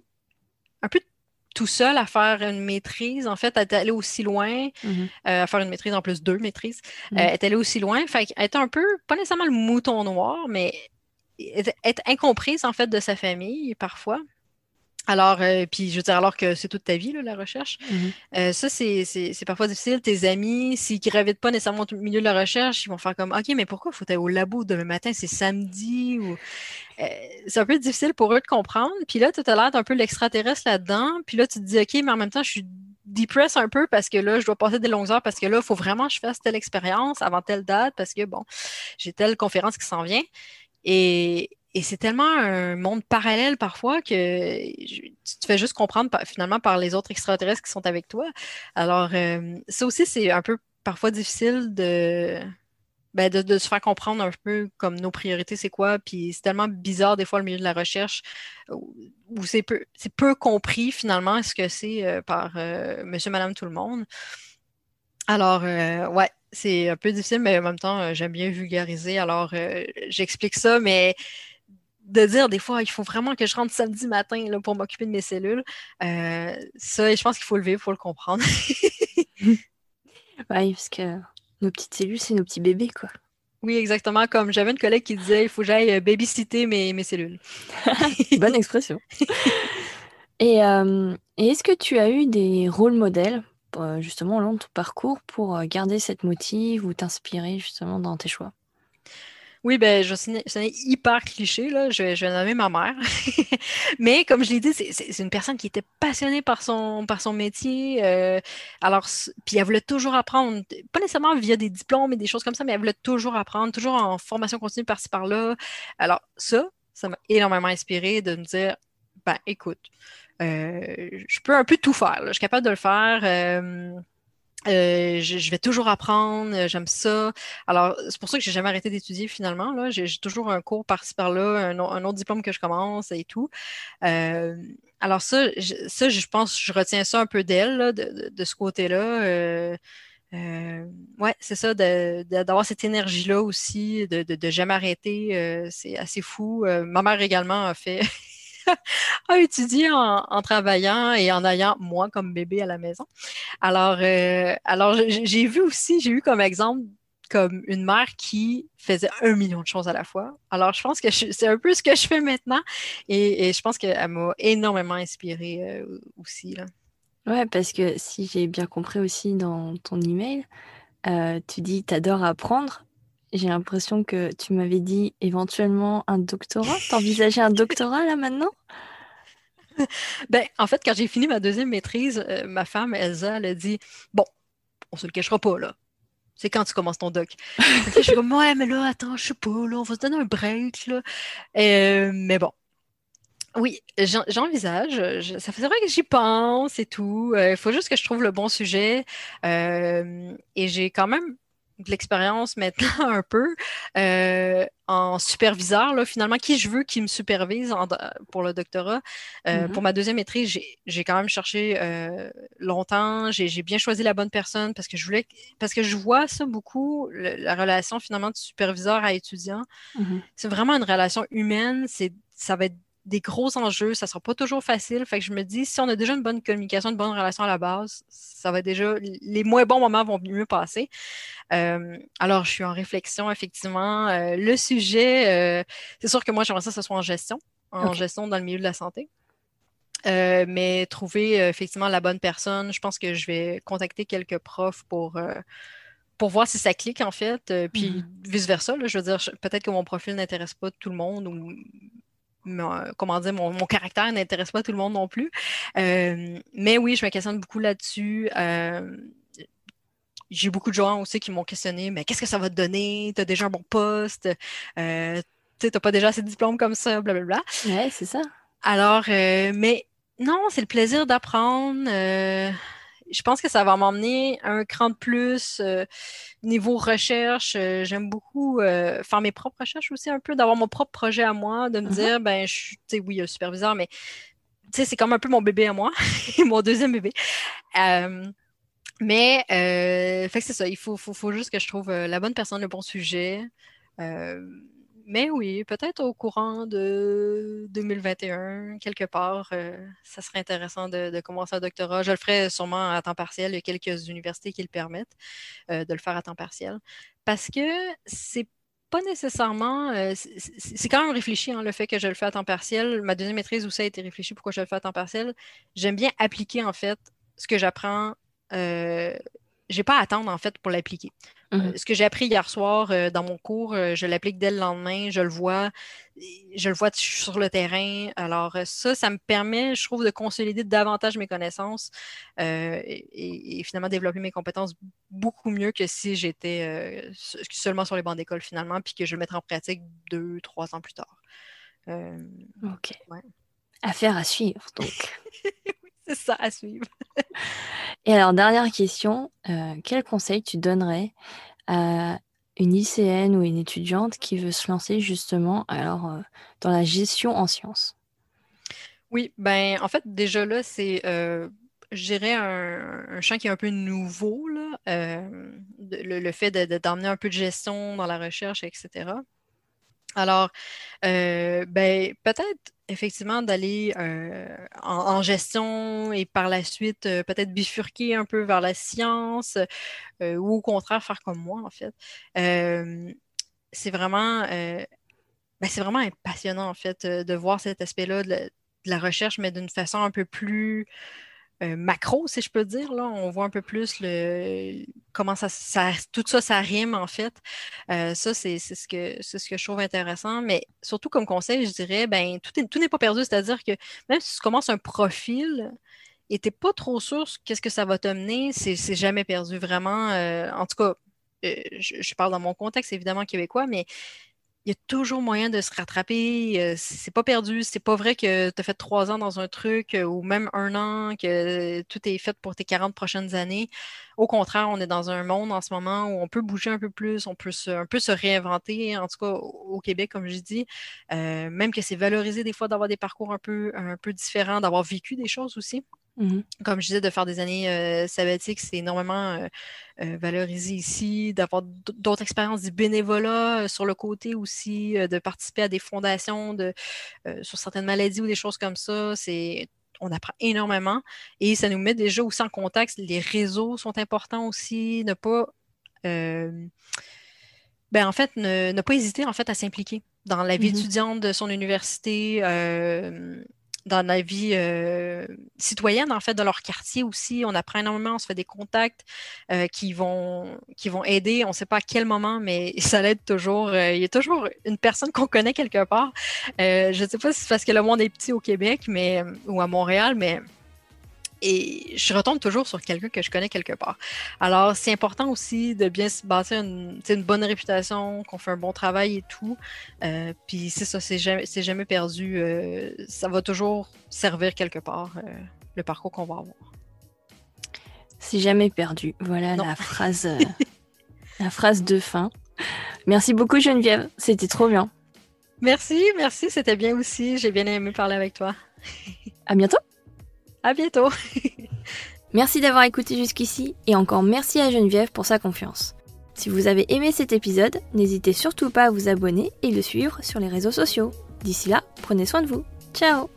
un peu tout seul à faire une maîtrise, en fait, à être allée aussi loin, Mhm. euh, à faire une maîtrise en plus deux maîtrises, euh, être allée aussi loin, fait qu'elle était un peu, pas nécessairement le mouton noir, mais être incomprise, en fait, de sa famille, parfois. Alors, euh, puis je veux dire, alors que c'est toute ta vie, là, la recherche, Mhm. euh, ça, c'est parfois difficile. Tes amis, s'ils gravitent pas nécessairement au milieu de la recherche, ils vont faire comme, OK, mais pourquoi faut aller au labo demain matin, c'est samedi ou... Euh, c'est un peu difficile pour eux de comprendre. Puis là, tu as l'air d'un peu l'extraterrestre là-dedans. Puis là, tu te dis, OK, mais en même temps, je suis depressed un peu parce que là, je dois passer des longues heures parce que là, il faut vraiment que je fasse telle expérience avant telle date parce que, bon, j'ai telle conférence qui s'en vient. Et, c'est tellement un monde parallèle parfois que tu te fais juste comprendre finalement par les autres extraterrestres qui sont avec toi. Alors, euh, ça aussi, c'est un peu parfois difficile de, ben, de, de se faire comprendre un peu comme nos priorités, c'est quoi. Puis c'est tellement bizarre des fois le milieu de la recherche où, où c'est peu, peu compris finalement ce que c'est euh, par euh, monsieur, madame, tout le monde. Alors, euh, ouais, c'est un peu difficile, mais en même temps, euh, j'aime bien vulgariser. Alors, euh, j'explique ça, mais de dire des fois, il faut vraiment que je rentre samedi matin là, pour m'occuper de mes cellules, euh, ça, je pense qu'il faut le vivre, il faut le comprendre. Ouais, parce que nos petites cellules, c'est nos petits bébés, quoi. Oui, exactement. Comme j'avais une collègue qui disait, il faut que j'aille babysitter mes, mes cellules. Bonne expression. Et, euh, et est-ce que tu as eu des rôles modèles, justement, au long de ton parcours, pour euh, garder cette motive ou t'inspirer, justement, dans tes choix? Oui, ben, je suis hyper cliché, là. Je, vais- nommer ma mère. Mais comme je l'ai dit, c'est une personne qui était passionnée par son, par son métier. euh, alors, puis elle voulait toujours apprendre, pas nécessairement via des diplômes et des choses comme ça, mais elle voulait toujours apprendre, toujours en formation continue par-ci par-là. Alors, ça, ça m'a énormément inspiré de me dire, ben, écoute, je peux un peu tout faire. Je suis capable de le faire. je, vais toujours apprendre, j'aime ça. Alors, c'est pour ça que j'ai jamais arrêté d'étudier finalement. J'ai, toujours un cours par-ci par-là, un, autre diplôme que je commence et tout. alors ça, je, ça, je pense, je retiens ça un peu d'elle, de, ce côté-là. Euh, ouais, c'est ça, d'avoir cette énergie-là aussi, de, jamais arrêter, euh, c'est assez fou. Euh, ma mère également a fait, a étudié en, travaillant et en ayant moi comme bébé à la maison. Alors, alors j'ai vu aussi, j'ai eu comme exemple comme une mère qui faisait un million de choses à la fois. Alors, je pense que c'est un peu ce que je fais maintenant et, je pense qu'elle m'a énormément inspirée aussi. Là. Ouais, parce que si j'ai bien compris aussi dans ton email, euh, tu dis t'adores apprendre. J'ai l'impression que tu m'avais dit éventuellement un doctorat. T'envisageais un doctorat là maintenant? Ben, en fait, quand j'ai fini ma deuxième maîtrise, euh, ma femme, Elsa, elle a dit Bon, on se le cachera pas, là. C'est quand tu commences ton doc. je suis comme Ouais, mais là, attends, je sais pas, là, on va se donner un break, là. Euh, mais bon, oui, j'envisage. Ça fait vrai que j'y pense et tout. Euh, il faut juste que je trouve le bon sujet. Euh, et j'ai quand même de l'expérience maintenant un peu euh, en superviseur, là, finalement, qui je veux qui me supervise pour le doctorat. Mm-hmm. Pour ma deuxième maîtrise, j'ai quand même cherché longtemps. J'ai bien choisi la bonne personne parce que je voulais parce que je vois ça beaucoup, la relation finalement de superviseur à étudiant. Mm-hmm. C'est vraiment une relation humaine. C'est ça va être des gros enjeux, ça sera pas toujours facile. Fait que je me dis, si on a déjà une bonne communication, une bonne relation à la base, ça va déjà, les moins bons moments vont mieux passer. Euh, alors, je suis en réflexion, effectivement. Euh, le sujet, euh, c'est sûr que moi, j'aimerais ça que ce soit en gestion, en gestion dans le milieu de la santé. mais trouver effectivement la bonne personne, je pense que je vais contacter quelques profs pour pour voir si ça clique en fait, puis mm-hmm. vice-versa. Je veux dire, peut-être que mon profil n'intéresse pas tout le monde ou comment dire, mon, caractère n'intéresse pas tout le monde non plus. Euh, mais oui, je me questionne beaucoup là-dessus. Euh, j'ai beaucoup de gens aussi qui m'ont questionné, mais qu'est-ce que ça va te donner? Tu as déjà un bon poste? Euh, tu n'as pas déjà assez de diplômes comme ça, blablabla. Ouais, c'est ça. Alors, mais non, c'est le plaisir d'apprendre je pense que ça va m'emmener un cran de plus euh, niveau recherche. Euh, j'aime beaucoup euh, faire mes propres recherches aussi, un peu, d'avoir mon propre projet à moi, de me uh-huh. dire, ben, je sais, oui, il y a le superviseur, mais c'est comme un peu mon bébé à moi, mon deuxième bébé. mais, fait que c'est ça, il faut, faut, faut, juste que je trouve la bonne personne, le bon sujet mais oui, peut-être au courant de 2021, quelque part, euh, ça serait intéressant de, commencer un doctorat. Je le ferai sûrement à temps partiel. Il y a quelques universités qui le permettent euh, de le faire à temps partiel. Parce que c'est pas nécessairement. Euh, c'est quand même réfléchi, hein, le fait que je le fais à temps partiel. Ma deuxième maîtrise aussi a été réfléchi pourquoi je le fais à temps partiel. J'aime bien appliquer, en fait, ce que j'apprends j'ai pas à attendre en fait pour l'appliquer. Euh, mmh ce que j'ai appris hier soir euh, dans mon cours, euh, je l'applique dès le lendemain, je le vois, je le vois sur le terrain. Alors ça, ça me permet, je trouve, de consolider davantage mes connaissances et, finalement développer mes compétences beaucoup mieux que si j'étais seulement sur les bancs d'école finalement, puis que je le mettrais en pratique deux, trois ans plus tard. ok. Affaire à suivre, donc. C'est ça, à suivre. Et alors, dernière question, euh, quel conseil tu donnerais à une lycéenne ou une étudiante qui veut se lancer justement alors, euh, dans la gestion en sciences? Oui, ben en fait, déjà là, c'est, euh, je dirais, un, champ qui est un peu nouveau, là, le, fait d'emmener un peu de gestion dans la recherche, etc. Alors, ben, peut-être effectivement d'aller euh, en, gestion et par la suite euh, peut-être bifurquer un peu vers la science euh, ou au contraire faire comme moi en fait. c'est vraiment ben, c'est vraiment passionnant en fait de voir cet aspect-là de, la recherche, mais d'une façon un peu plus euh, macro, si je peux dire. Là. On voit un peu plus le, comment ça, tout ça, ça rime en fait. Euh, ça, c'est ce, que, ce que je trouve intéressant. Mais surtout comme conseil, je dirais, ben, tout n'est pas perdu. C'est-à-dire que même si tu commences un profil et tu n'es pas trop sûr qu'est-ce que ça va t'amener, c'est jamais perdu. Vraiment, euh, en tout cas, je, je, parle dans mon contexte évidemment québécois, mais il y a toujours moyen de se rattraper. Euh, c'est pas perdu. C'est pas vrai que tu as fait trois ans dans un truc euh, ou même un an, que tout est fait pour tes 40 prochaines années. Au contraire, on est dans un monde en ce moment où on peut bouger un peu plus, on peut se, un peu se réinventer, en tout cas au Québec, comme je dis. Euh, même que c'est valorisé des fois d'avoir des parcours un peu, un peu différents, d'avoir vécu des choses aussi. Mmh Comme je disais, de faire des années euh, sabbatiques, c'est énormément euh, euh, valorisé ici, d'avoir d'autres expériences du bénévolat sur le côté aussi, de participer à des fondations de, sur certaines maladies ou des choses comme ça. C'est on apprend énormément et ça nous met déjà aussi en contexte. Les réseaux sont importants aussi, ne pas ben en fait, ne, pas hésiter en fait à s'impliquer dans la vie mmh étudiante de son université dans la vie euh, citoyenne, en fait, de leur quartier aussi. On apprend énormément, on se fait des contacts euh, qui, vont, qui vont aider. On ne sait pas à quel moment, mais ça l'aide toujours. Euh, il y a toujours une personne qu'on connaît quelque part. je ne sais pas si c'est parce que le monde est petit au Québec mais, ou à Montréal, mais et je retombe toujours sur quelqu'un que je connais quelque part. Alors, c'est important aussi de bien se bâtir une, une bonne réputation, qu'on fait un bon travail et tout. Euh, puis c'est ça, c'est jamais, jamais perdu. Euh, ça va toujours servir quelque part, euh, le parcours qu'on va avoir. C'est jamais perdu. Voilà la phrase, la phrase de fin. Merci beaucoup Geneviève, c'était trop bien. Merci, merci, c'était bien aussi. J'ai bien aimé parler avec toi. À bientôt. À bientôt. merci d'avoir écouté jusqu'ici et encore merci à Geneviève pour sa confiance. Si vous avez aimé cet épisode, n'hésitez surtout pas à vous abonner et le suivre sur les réseaux sociaux. D'ici là, prenez soin de vous. Ciao